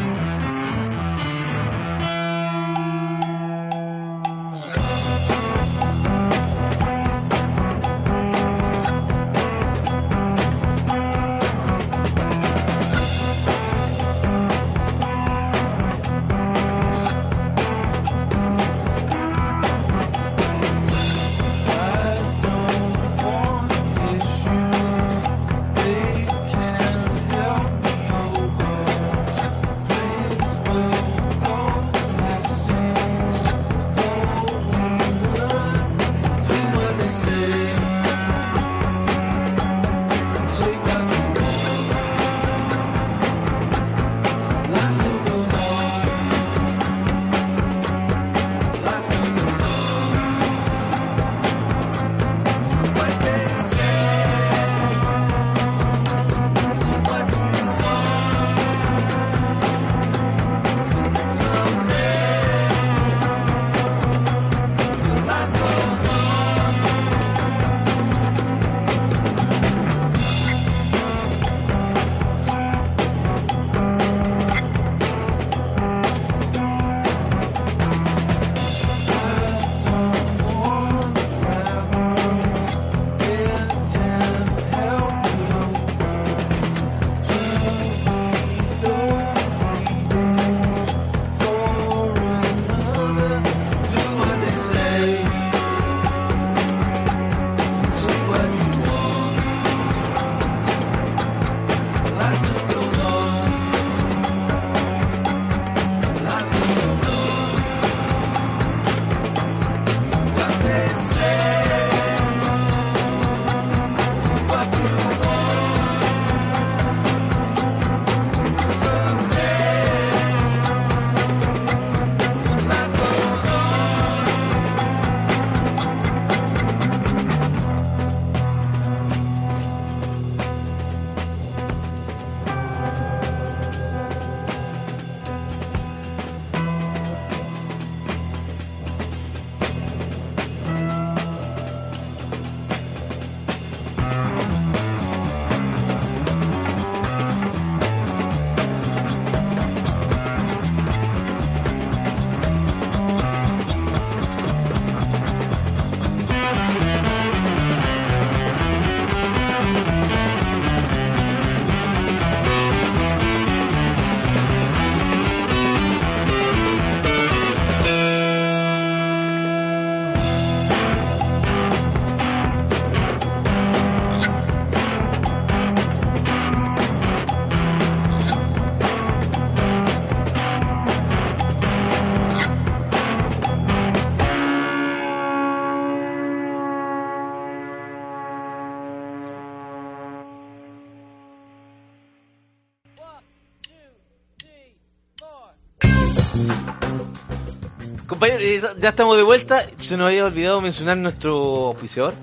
Ya estamos de vuelta. Se nos había olvidado mencionar nuestro auspiciador.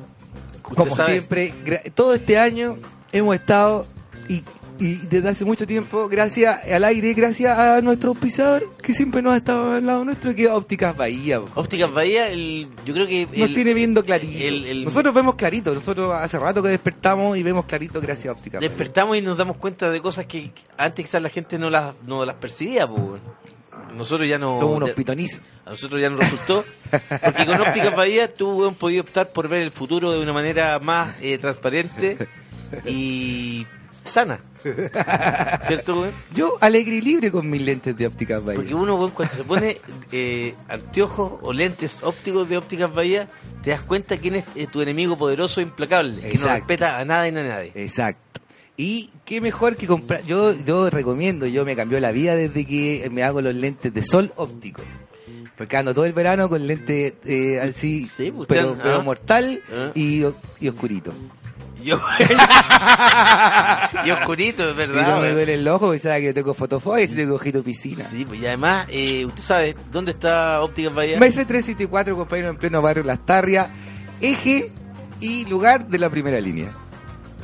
Como sabe. siempre, todo este año hemos estado y, y desde hace mucho tiempo, gracias al aire, gracias a nuestro auspiciador que siempre nos ha estado al lado nuestro, que es Ópticas Bahía. po. Ópticas Bahía, el, yo creo que. Nos tiene viendo clarito. el- nosotros vemos clarito. Nosotros hace rato que despertamos y vemos clarito gracias a Ópticas Bahía. despertamos y nos damos cuenta de cosas que antes quizás la gente no las, no las percibía. pues. Nosotros ya no. Somos unos pitonizos. A nosotros ya nos resultó. Porque con Ópticas Bahía tú has podido optar por ver el futuro de una manera más eh, transparente y sana. ¿Cierto, weón? Yo alegre y libre con mis lentes de Ópticas Bahía. Porque uno, weón, cuando se pone eh, anteojos o lentes ópticos de Ópticas Bahía, te das cuenta quién es eh, tu enemigo poderoso e implacable, que no respeta a nada y a nadie. Exacto. Y qué mejor que comprar. Yo, yo recomiendo, yo me cambió la vida desde que me hago los lentes de sol óptico. Porque ando todo el verano con lentes eh, así, Sí, pues, pero, pero ah. mortal Ah. y, y oscurito. Yo... y oscurito, es y no verdad. me duele el ojo y sabe que yo tengo fotofobia y tengo ojito piscina. Sí, pues, y además, eh, usted sabe, ¿dónde está Ópticas Bahía? Merced 374, compañero, en pleno barrio Las Tarrias, eje y lugar de la primera línea.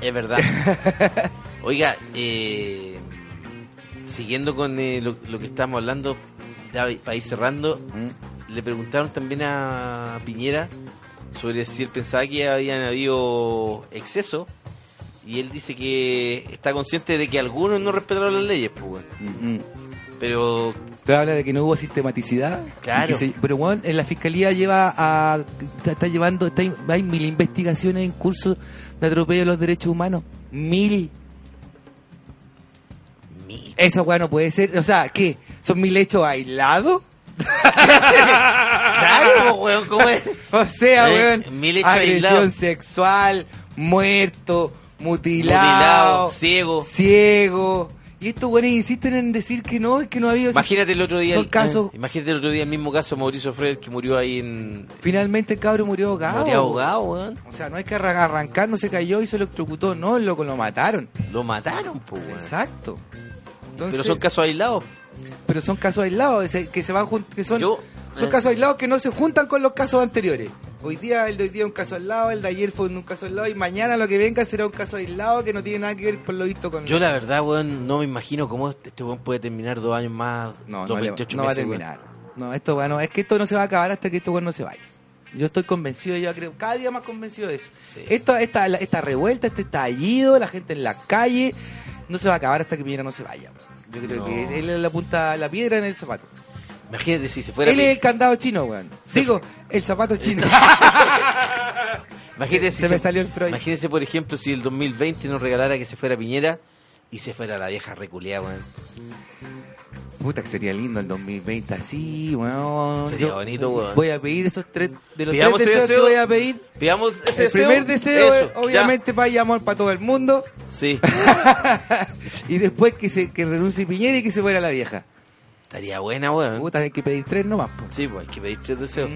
Es verdad. Oiga, eh, siguiendo con eh, lo, lo que estamos hablando, ya para ir cerrando, le preguntaron también a Piñera sobre si él pensaba que habían habido exceso y él dice que está consciente de que algunos no respetaron las leyes, pues. Mm, mm. Pero Te habla de que no hubo sistematicidad. Claro. Se- pero bueno, en la fiscalía lleva a. Está, está llevando. Está, hay mil investigaciones en curso de atropello de los derechos humanos. Mil. mil. Eso, weón, no puede ser. O sea, ¿qué? ¿Son mil hechos aislados? Claro, weón, ¿cómo es? O sea, weón. mil hechos agresión aislados. sexual, muerto, Mutilado, mutilado, ciego. ciego. Y estos weones insisten en decir que no, que no había. Imagínate el otro día, Son el, casos- eh, imagínate el otro día el mismo caso de Mauricio Fred que murió ahí en Finalmente el cabro murió ahogado. murió ahogado, weón. O sea, no es que arra- arrancando se cayó y se lo electrocutó, no, el loco lo mataron. Lo mataron, pues, weón. Exacto. Entonces, Pero son casos aislados. pero son casos aislados, que se van que son, Yo, son eh. casos aislados que no se juntan con los casos anteriores. Hoy día, el de hoy día es un caso aislado, el de ayer fue un caso aislado y mañana lo que venga será un caso aislado que no tiene nada que ver por lo visto con Yo la verdad, weón, no me imagino cómo este weón puede terminar dos años más, no, dos no, le- 28 no va a weón. terminar. No, esto bueno, es que esto no se va a acabar hasta que esto bueno no se vaya. Yo estoy convencido, yo creo, cada día más convencido de eso. Sí. Esto, esta, esta revuelta, este estallido, la gente en la calle, no se va a acabar hasta que Piñera no se vaya. Yo creo No. que él es la punta, la piedra en el zapato. Imagínate si se fuera. Él es el candado chino, weón. Digo, el zapato chino. Imagínate se si me se- salió el Freud. Imagínese, por ejemplo, si el 2020 nos regalara que se fuera Piñera y se fuera la vieja reculeada, weón. Puta que sería lindo el 2020 así, weón. Sería Yo bonito, weón. Voy a pedir esos tres, de los Pidamos tres ese deseos, que voy a pedir. Pidamos ese El primer deseo eso, es, obviamente, paz y amor para todo el mundo. Sí, y después que se que renuncie Piñera y que se fuera la vieja. Estaría buena, weón. Puta, hay que pedir tres nomás, po. Sí, pues hay que pedir tres deseos.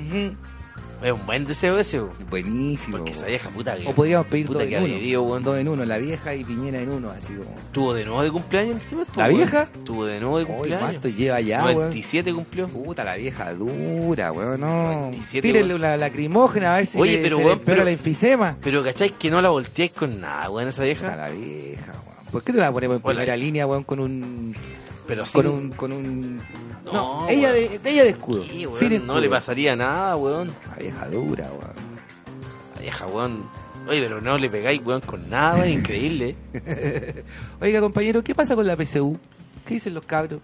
Es un buen deseo ese, weón. Buenísimo. Porque esa weón. vieja puta que. O podríamos pedir puta dos que en ha uno. vivido, weón. Dos en uno, la vieja y Piñera en uno, así como. ¿Tuvo de nuevo de cumpleaños en este ¿La weón? vieja? Tuvo de nuevo de cumpleaños. ¿cuánto lleva ya, weón? 97 cumplió. Puta, la vieja dura, weón, no. 97, Tírenle weón. una lacrimógena a ver si Oye, le, pero, se weón, pero- la enfisema. Pero ¿cachai que no la volteáis con nada, weón, esa Puta, vieja? la vieja, weón. ¿Por qué te la ponemos en Hola. primera línea, weón, con un... Pero con sin- un... con un... No, No, ella, de, ella de escudo. Sí, weón, sin no le pasaría nada, weón. La vieja dura, weón. La vieja, weón. Oye, pero no le pegáis, weón, con nada, weón, increíble. Oiga, compañero, ¿qué pasa con la PCU? ¿Qué dicen los cabros?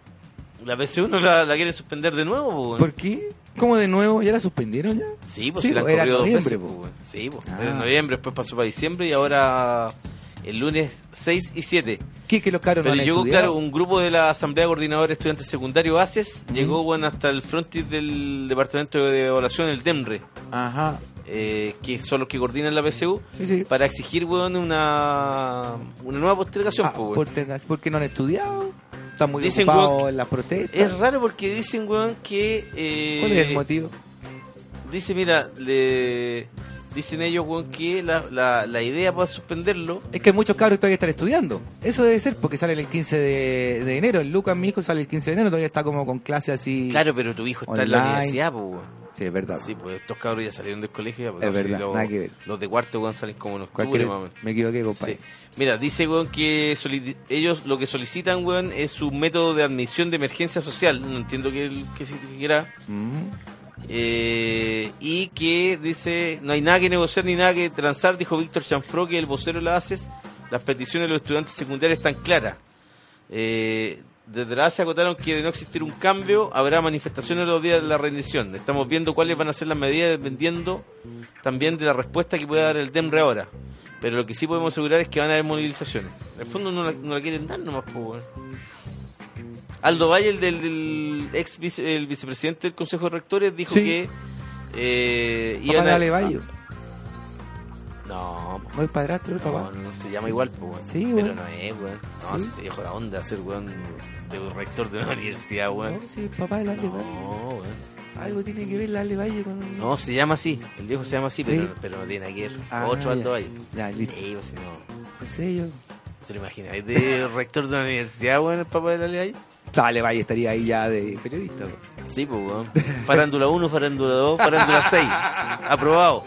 La PSU no la, la quiere suspender de nuevo, weón. ¿Por qué? ¿Cómo de nuevo? ¿Ya la suspendieron ya? Sí, pues Sí, se la han pues, era corrido dos veces, pues. po, weón. Sí, pues. Ah. Era en noviembre, después pasó para diciembre y ahora el lunes 6 y 7. ¿Qué? Que los cabros Pero no llegó, estudiado? claro, un grupo de la Asamblea Coordinadora de Estudiantes Secundarios ACES, llegó, bueno, hasta el frontis del Departamento de Evaluación, el DEMRE, Ajá. eh, que son los que coordinan la PSU, Sí, sí. para exigir, weón, una, una nueva postergación, Ah, po, weón. por tegas- porque no han estudiado. Están muy Dicen, ocupados weón, en las protestas. Es raro porque dicen, weón, que... eh, ¿Cuál es el motivo? Dice, mira, le... dicen ellos, weón, que la, la, la idea para suspenderlo Es que muchos cabros todavía están estudiando. Eso debe ser porque sale el 15 de, de enero. El Lucas, mi hijo, sale el 15 de enero. Todavía está como con clase así. Claro, pero tu hijo está en la universidad, pues, weón. Sí, es verdad. Sí, pues estos cabros ya salieron del colegio. ya, pues, Es verdad, los, nada que ver. los de cuarto, weón, salen como en octubre, menos. Me equivoqué, compadre. Sí. Mira, dice, weón, que ellos lo que solicitan, weón, es un método de admisión de emergencia social. No entiendo qué, qué significará. Mm. Eh, y que dice, no hay nada que negociar ni nada que transar, dijo Víctor Chanfro, que el vocero la ACES. Las peticiones de los estudiantes secundarios están claras. Eh, desde la ACE acotaron que de no existir un cambio, habrá manifestaciones los días de la rendición. Estamos viendo cuáles van a ser las medidas dependiendo también de la respuesta que pueda dar el DEMRE ahora. Pero lo que sí podemos asegurar es que van a haber movilizaciones. En el fondo no la, quieren dar nomás, pues. Aldo Valle, el del, del ex vice- el vicepresidente del Consejo de Rectores, dijo Sí. que eh, Papá iban de a... Ale Bayo. No, ¿No es padrastro el no, papá? no se llama igual, pues, weón. Sí, Pero no es, weón. No, Sí. se te dejó la onda ser, weón, de rector de una universidad, weón. No, sí, el papá de Ale Bayo. No, weón. Algo tiene que ver la Ale Valle con. No, se llama así. El viejo se llama así, Sí. pero, pero no tiene que ver. Ah, Otro ya. Aldo Valle. Ya, listo. Sí, pues, no... No sé yo. ¿Te lo imaginas? ¿De rector de una universidad, weón, el papá de la? Ale Valle estaría ahí ya de periodista. Sí, pues, weón. Farándula 1, farándula 2, farándula 6. Aprobado.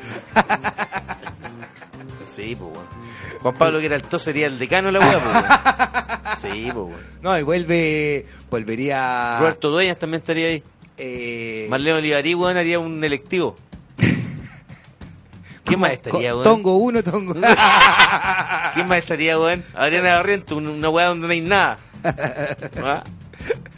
Sí, pues, weón. Juan Pablo, que era el tos, sería el decano de la weá, pues. Sí, pues, weón. No, y vuelve. Volvería. Roberto Dueñas también estaría ahí. Eh, Marlene Olivarí, weón, haría un electivo. ¿Quién más estaría, weón? Tongo uno, Tongo. ¿Quién más estaría, weón? Adriana Barriento, un- una weá donde no hay nada. ¿Ah?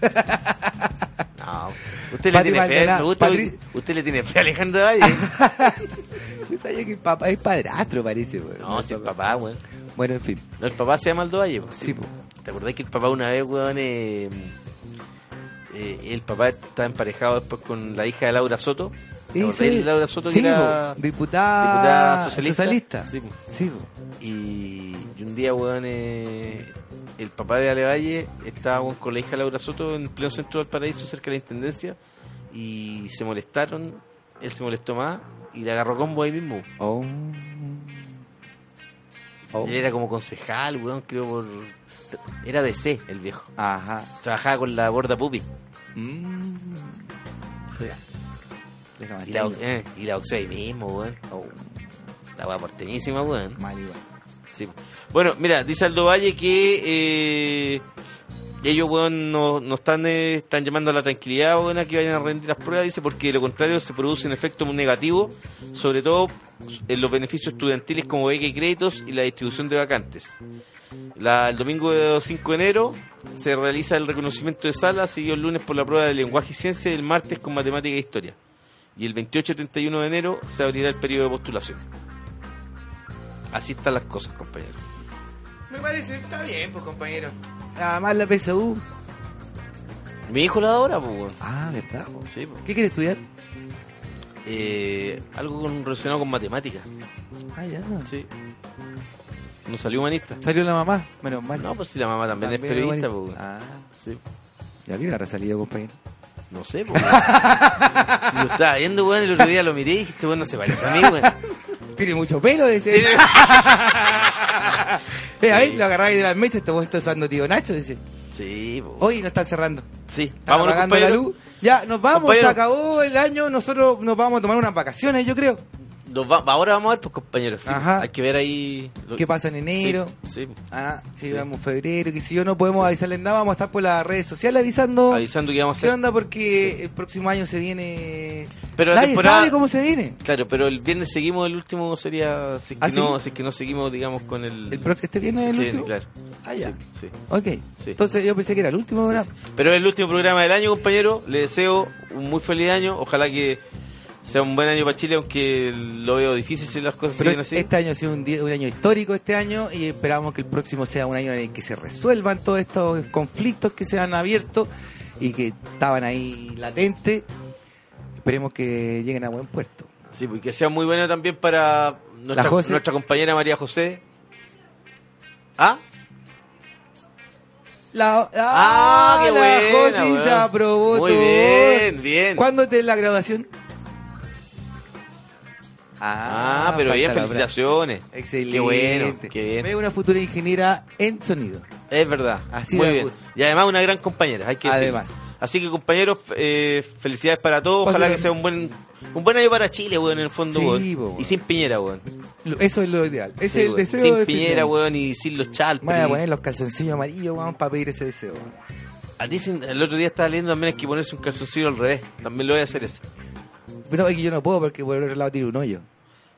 No. Usted le tiene fe, gusta, Patri- usted le tiene fe a Alejandro Valle. Yo sabía que el papá es padrastro, parece. weón. No, si el papá, weón. Bueno, en fin. No, el papá se llama Aldo Valle. Sí, po. ¿Te acordás que el papá una vez, weón, eh, eh, el papá estaba emparejado después con la hija de Laura Soto? ¿Te Sí, sí. Laura Soto Sí, que era diputada, diputada socialista? socialista. Sí. Sí. Y, y un día, weón, eh, el papá de Ale Valle estaba con la hija Laura Soto en pleno centro del paraíso, cerca de la intendencia, y se molestaron. Él se molestó más y le agarró combo ahí mismo. Oh. Oh. Él era como concejal, weón, creo por. Era de C, el viejo. Ajá. Trabajaba con la borda pupi. Mm. Deja Y la, eh, y la boxeo ahí mismo, weón. Oh, La weá porteñísima, weón. mal igual. Sí. Bueno, mira, dice Aldo Valle que eh, ellos, weón, no, están, eh, están llamando a la tranquilidad, weón, que vayan a rendir las pruebas, dice, porque de lo contrario se produce un efecto muy negativo, sobre todo en los beneficios estudiantiles como beca y créditos y la distribución de vacantes. La- el domingo de 5 de enero se realiza el reconocimiento de sala, seguido el lunes por la prueba de lenguaje y ciencia y el martes con matemática e historia. Y el 28 y 31 de enero se abrirá el periodo de postulación. Así están las cosas, compañeros. Me parece, está bien, pues compañero. Además la PSU. Mi hijo la da ahora, pues. Ah, ¿verdad? po? Sí, pues. ¿Qué quiere estudiar? Eh, algo con- relacionado con matemáticas. Ah, ya. Sí. No salió humanista. Salió la mamá, menos mal. No, pues si la mamá también, es periodista, pues. Ah, Sí. ya habrá salido, compañero. No sé, pues. si lo estaba viendo, weón, el otro día lo miré y dije, este weón no se parece a mí, weón. Tiene mucho pelo de ese. Eh, a ver, lo agarráis de las mechas, este vos estás usando tío Nacho, dice. Sí. Hoy no están cerrando. Sí, Están vámonos, apagando la luz. Ya, nos vamos, Compañero. se acabó el año, nosotros nos vamos a tomar unas vacaciones, yo creo. Va- ahora vamos a ver, pues, compañeros. sí. Ajá. Hay que ver ahí. lo- ¿Qué pasa en enero? Sí, sí. Ah, sí, Sí. vamos febrero, que si yo no podemos avisarles nada, vamos a estar por las redes sociales avisando. Avisando que vamos a ¿Qué hacer. onda? Porque el próximo año se viene... Pero la Nadie temporada- sabe cómo se viene. Claro, pero el viernes seguimos, el último sería. Si es que, ¿Ah, no, si es que no seguimos, digamos, con el. El ¿Este viernes es el último? Claro. Ah, ya. Sí. Ok. Entonces yo pensé que era el último programa. Pero es el último programa del año, compañero. Le deseo un muy feliz año. Ojalá que sea un buen año para Chile, aunque lo veo difícil si las cosas Pero siguen así. este año ha sido un, día- un año histórico este año y esperamos que el próximo sea un año en el que se resuelvan todos estos conflictos que se han abierto y que estaban ahí latentes. Esperemos que lleguen a buen puerto. Sí, pues, y que sea muy bueno también para nuestra, José. compañera María José. ¿Ah? La, Ah, qué la buena, weón. se aprobó Muy todo. bien, bien. ¿Cuándo es la graduación? Ah, pero bien, falta la felicitaciones. Excelente. Qué bueno, qué bien. Es una futura ingeniera en sonido. Es verdad. Así Muy bien. Y además una gran compañera, hay que decirlo. Además. Así que compañeros, eh, felicidades para todos. Ojalá Pásale. que sea un buen un buen año para Chile, weón, en el fondo, Sí, weón. Y sin Piñera, weón. Eso es lo ideal. Ese Sí, es el weón. deseo Sin de de Piñera, weón, y sin los chalpes. Voy a poner los calzoncillos amarillos, weón, para pedir ese deseo. weón. A ti sin- el otro día estaba leyendo también hay que ponerse un calzoncillo al revés. También lo voy a hacer ese. Pero es que yo no puedo porque por el otro lado tiene un hoyo.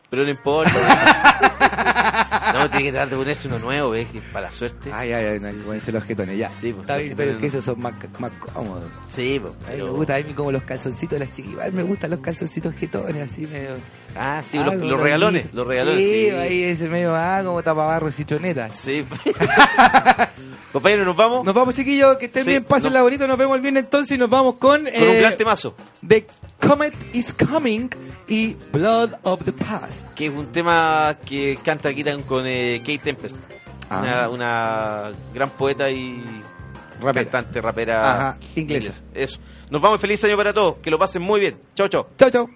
Pero no importa. no, tiene que tratar de ponerse uno nuevo, ¿ves? Que Para la suerte. Ay, ay, ay, no ponerse los jetones, ya. Sí, pues, Está bien, pero es que esos son más, más cómodos. Sí, pues, A mí pero... me gusta, a mí como los calzoncitos de las chiquillas. Me gustan los calzoncitos jetones, así medio. Ah, sí, Ah, los, como los regalones. Los regalones, Sí, sí. ahí ese medio, ah, como tapabarro y citronetas. Sí. Compañero, ¿nos vamos? Nos vamos, chiquillos, que estén Sí, bien, pásenla no- bonito, nos vemos el viernes entonces y nos vamos con... Con un eh, gran temazo. The Comet is Coming y Blood of the Past. Que es un tema que canta aquí con eh, Kate Tempest. Ah. Una, una gran poeta y Rapera. cantante, rapera Ajá, inglesa. Eso. Nos vamos, feliz año para todos. Que lo pasen muy bien. Chau, chau. Chao, chao.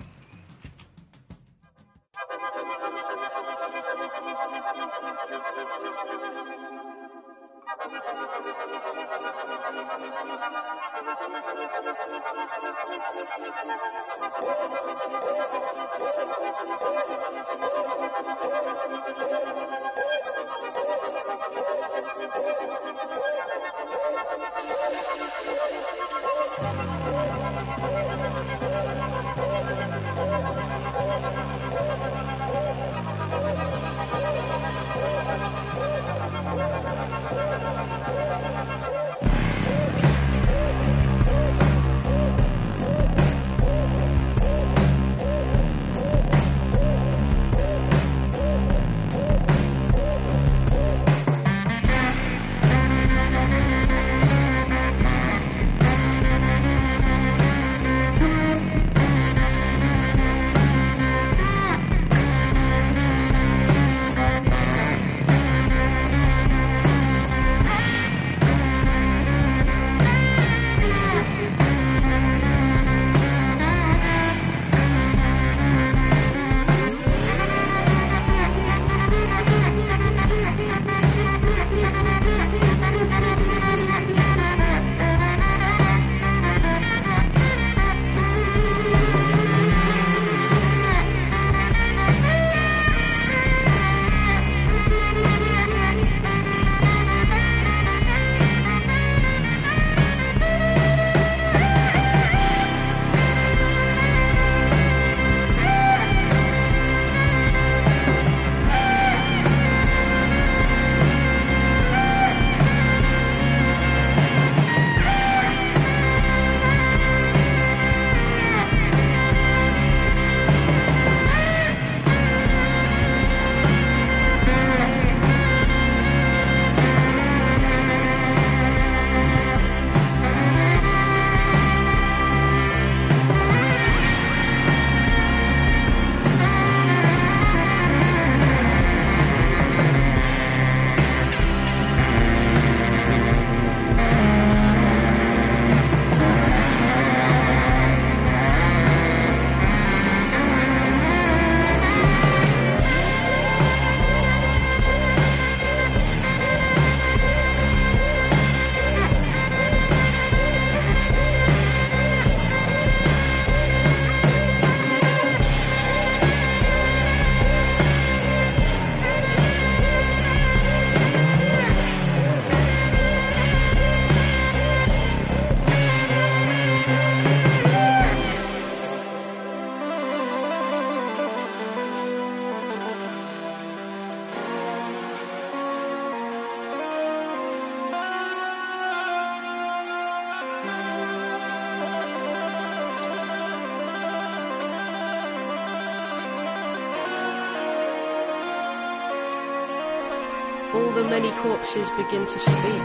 Corpses begin to speak.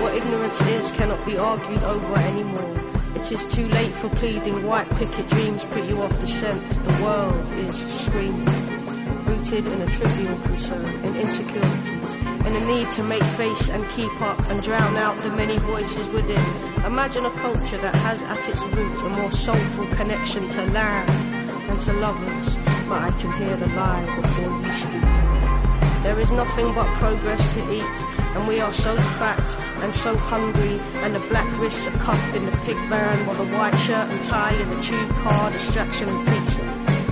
What ignorance is cannot be argued over anymore. It is too late for pleading. White picket dreams put you off the scent. The world is screaming, rooted in a trivial concern, in insecurities, in a need to make face and keep up and drown out the many voices within. Imagine a culture that has at its root a more soulful connection to land and to lovers. but I can hear the lie before you speak. There is nothing but progress to eat, and we are so fat and so hungry, and the black wrists are cuffed in the pig van, while the white shirt and tie in the tube car, distraction and pizza.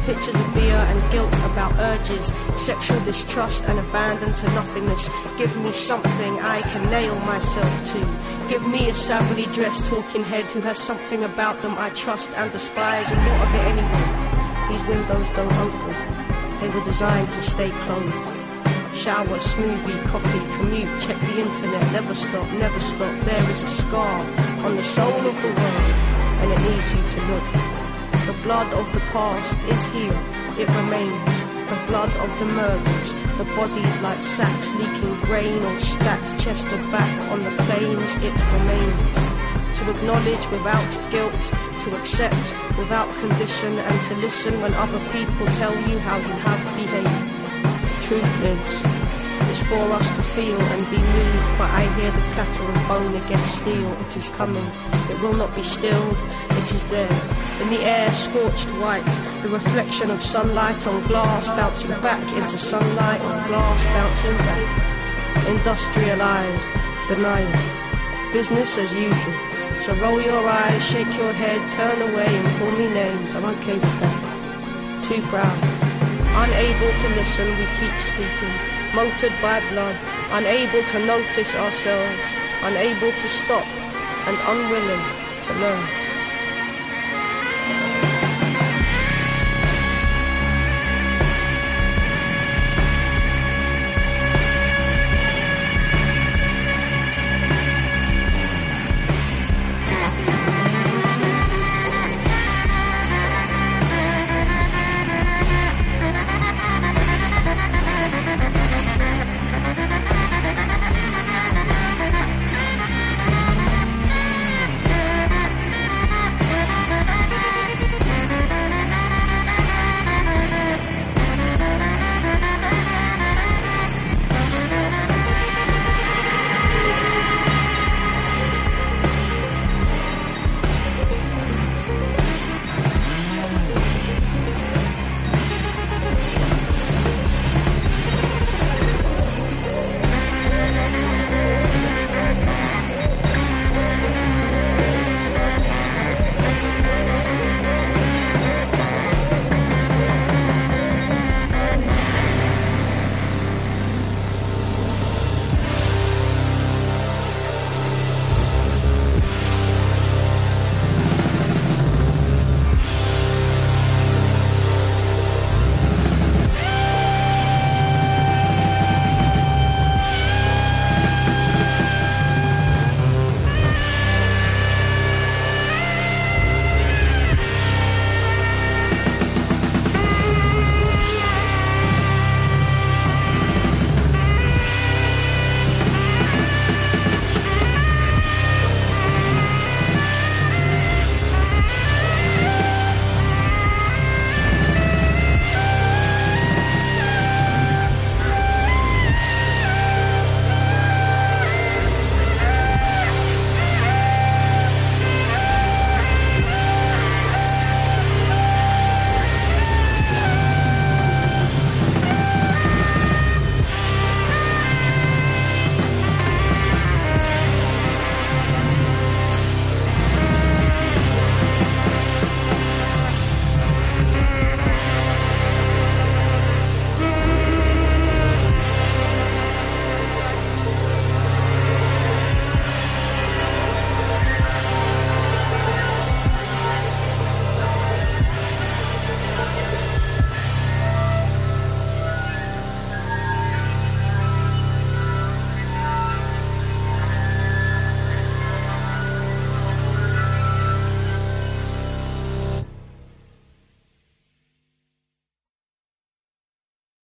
Pictures of beer and guilt about urges, sexual distrust and abandon to nothingness. Give me something I can nail myself to. Give me a savagely dressed talking head who has something about them I trust and despise, and what of it anyway? These windows don't open. They were designed to stay closed. Shower, smoothie, coffee, commute, check the internet, never stop, never stop. There is a scar on the soul of the world, and it needs you to look. The blood of the past is here, it remains. The blood of the murders, the bodies like sacks leaking grain or stacked chest or back on the plains, it remains. To acknowledge without guilt, to accept without condition, and to listen when other people tell you how you have behaved. Truth lives. For us to feel and be moved, but I hear the clatter of bone against steel. It is coming. It will not be stilled. It is there. In the air, scorched white, the reflection of sunlight on glass bouncing back into sunlight on glass bouncing back. Industrialized, denial. Business as usual. So roll your eyes, shake your head, turn away and call me names. I'm okay with that. Too proud. Unable to listen, we keep speaking. Motored by blood, unable to notice ourselves, unable to stop, and unwilling to learn.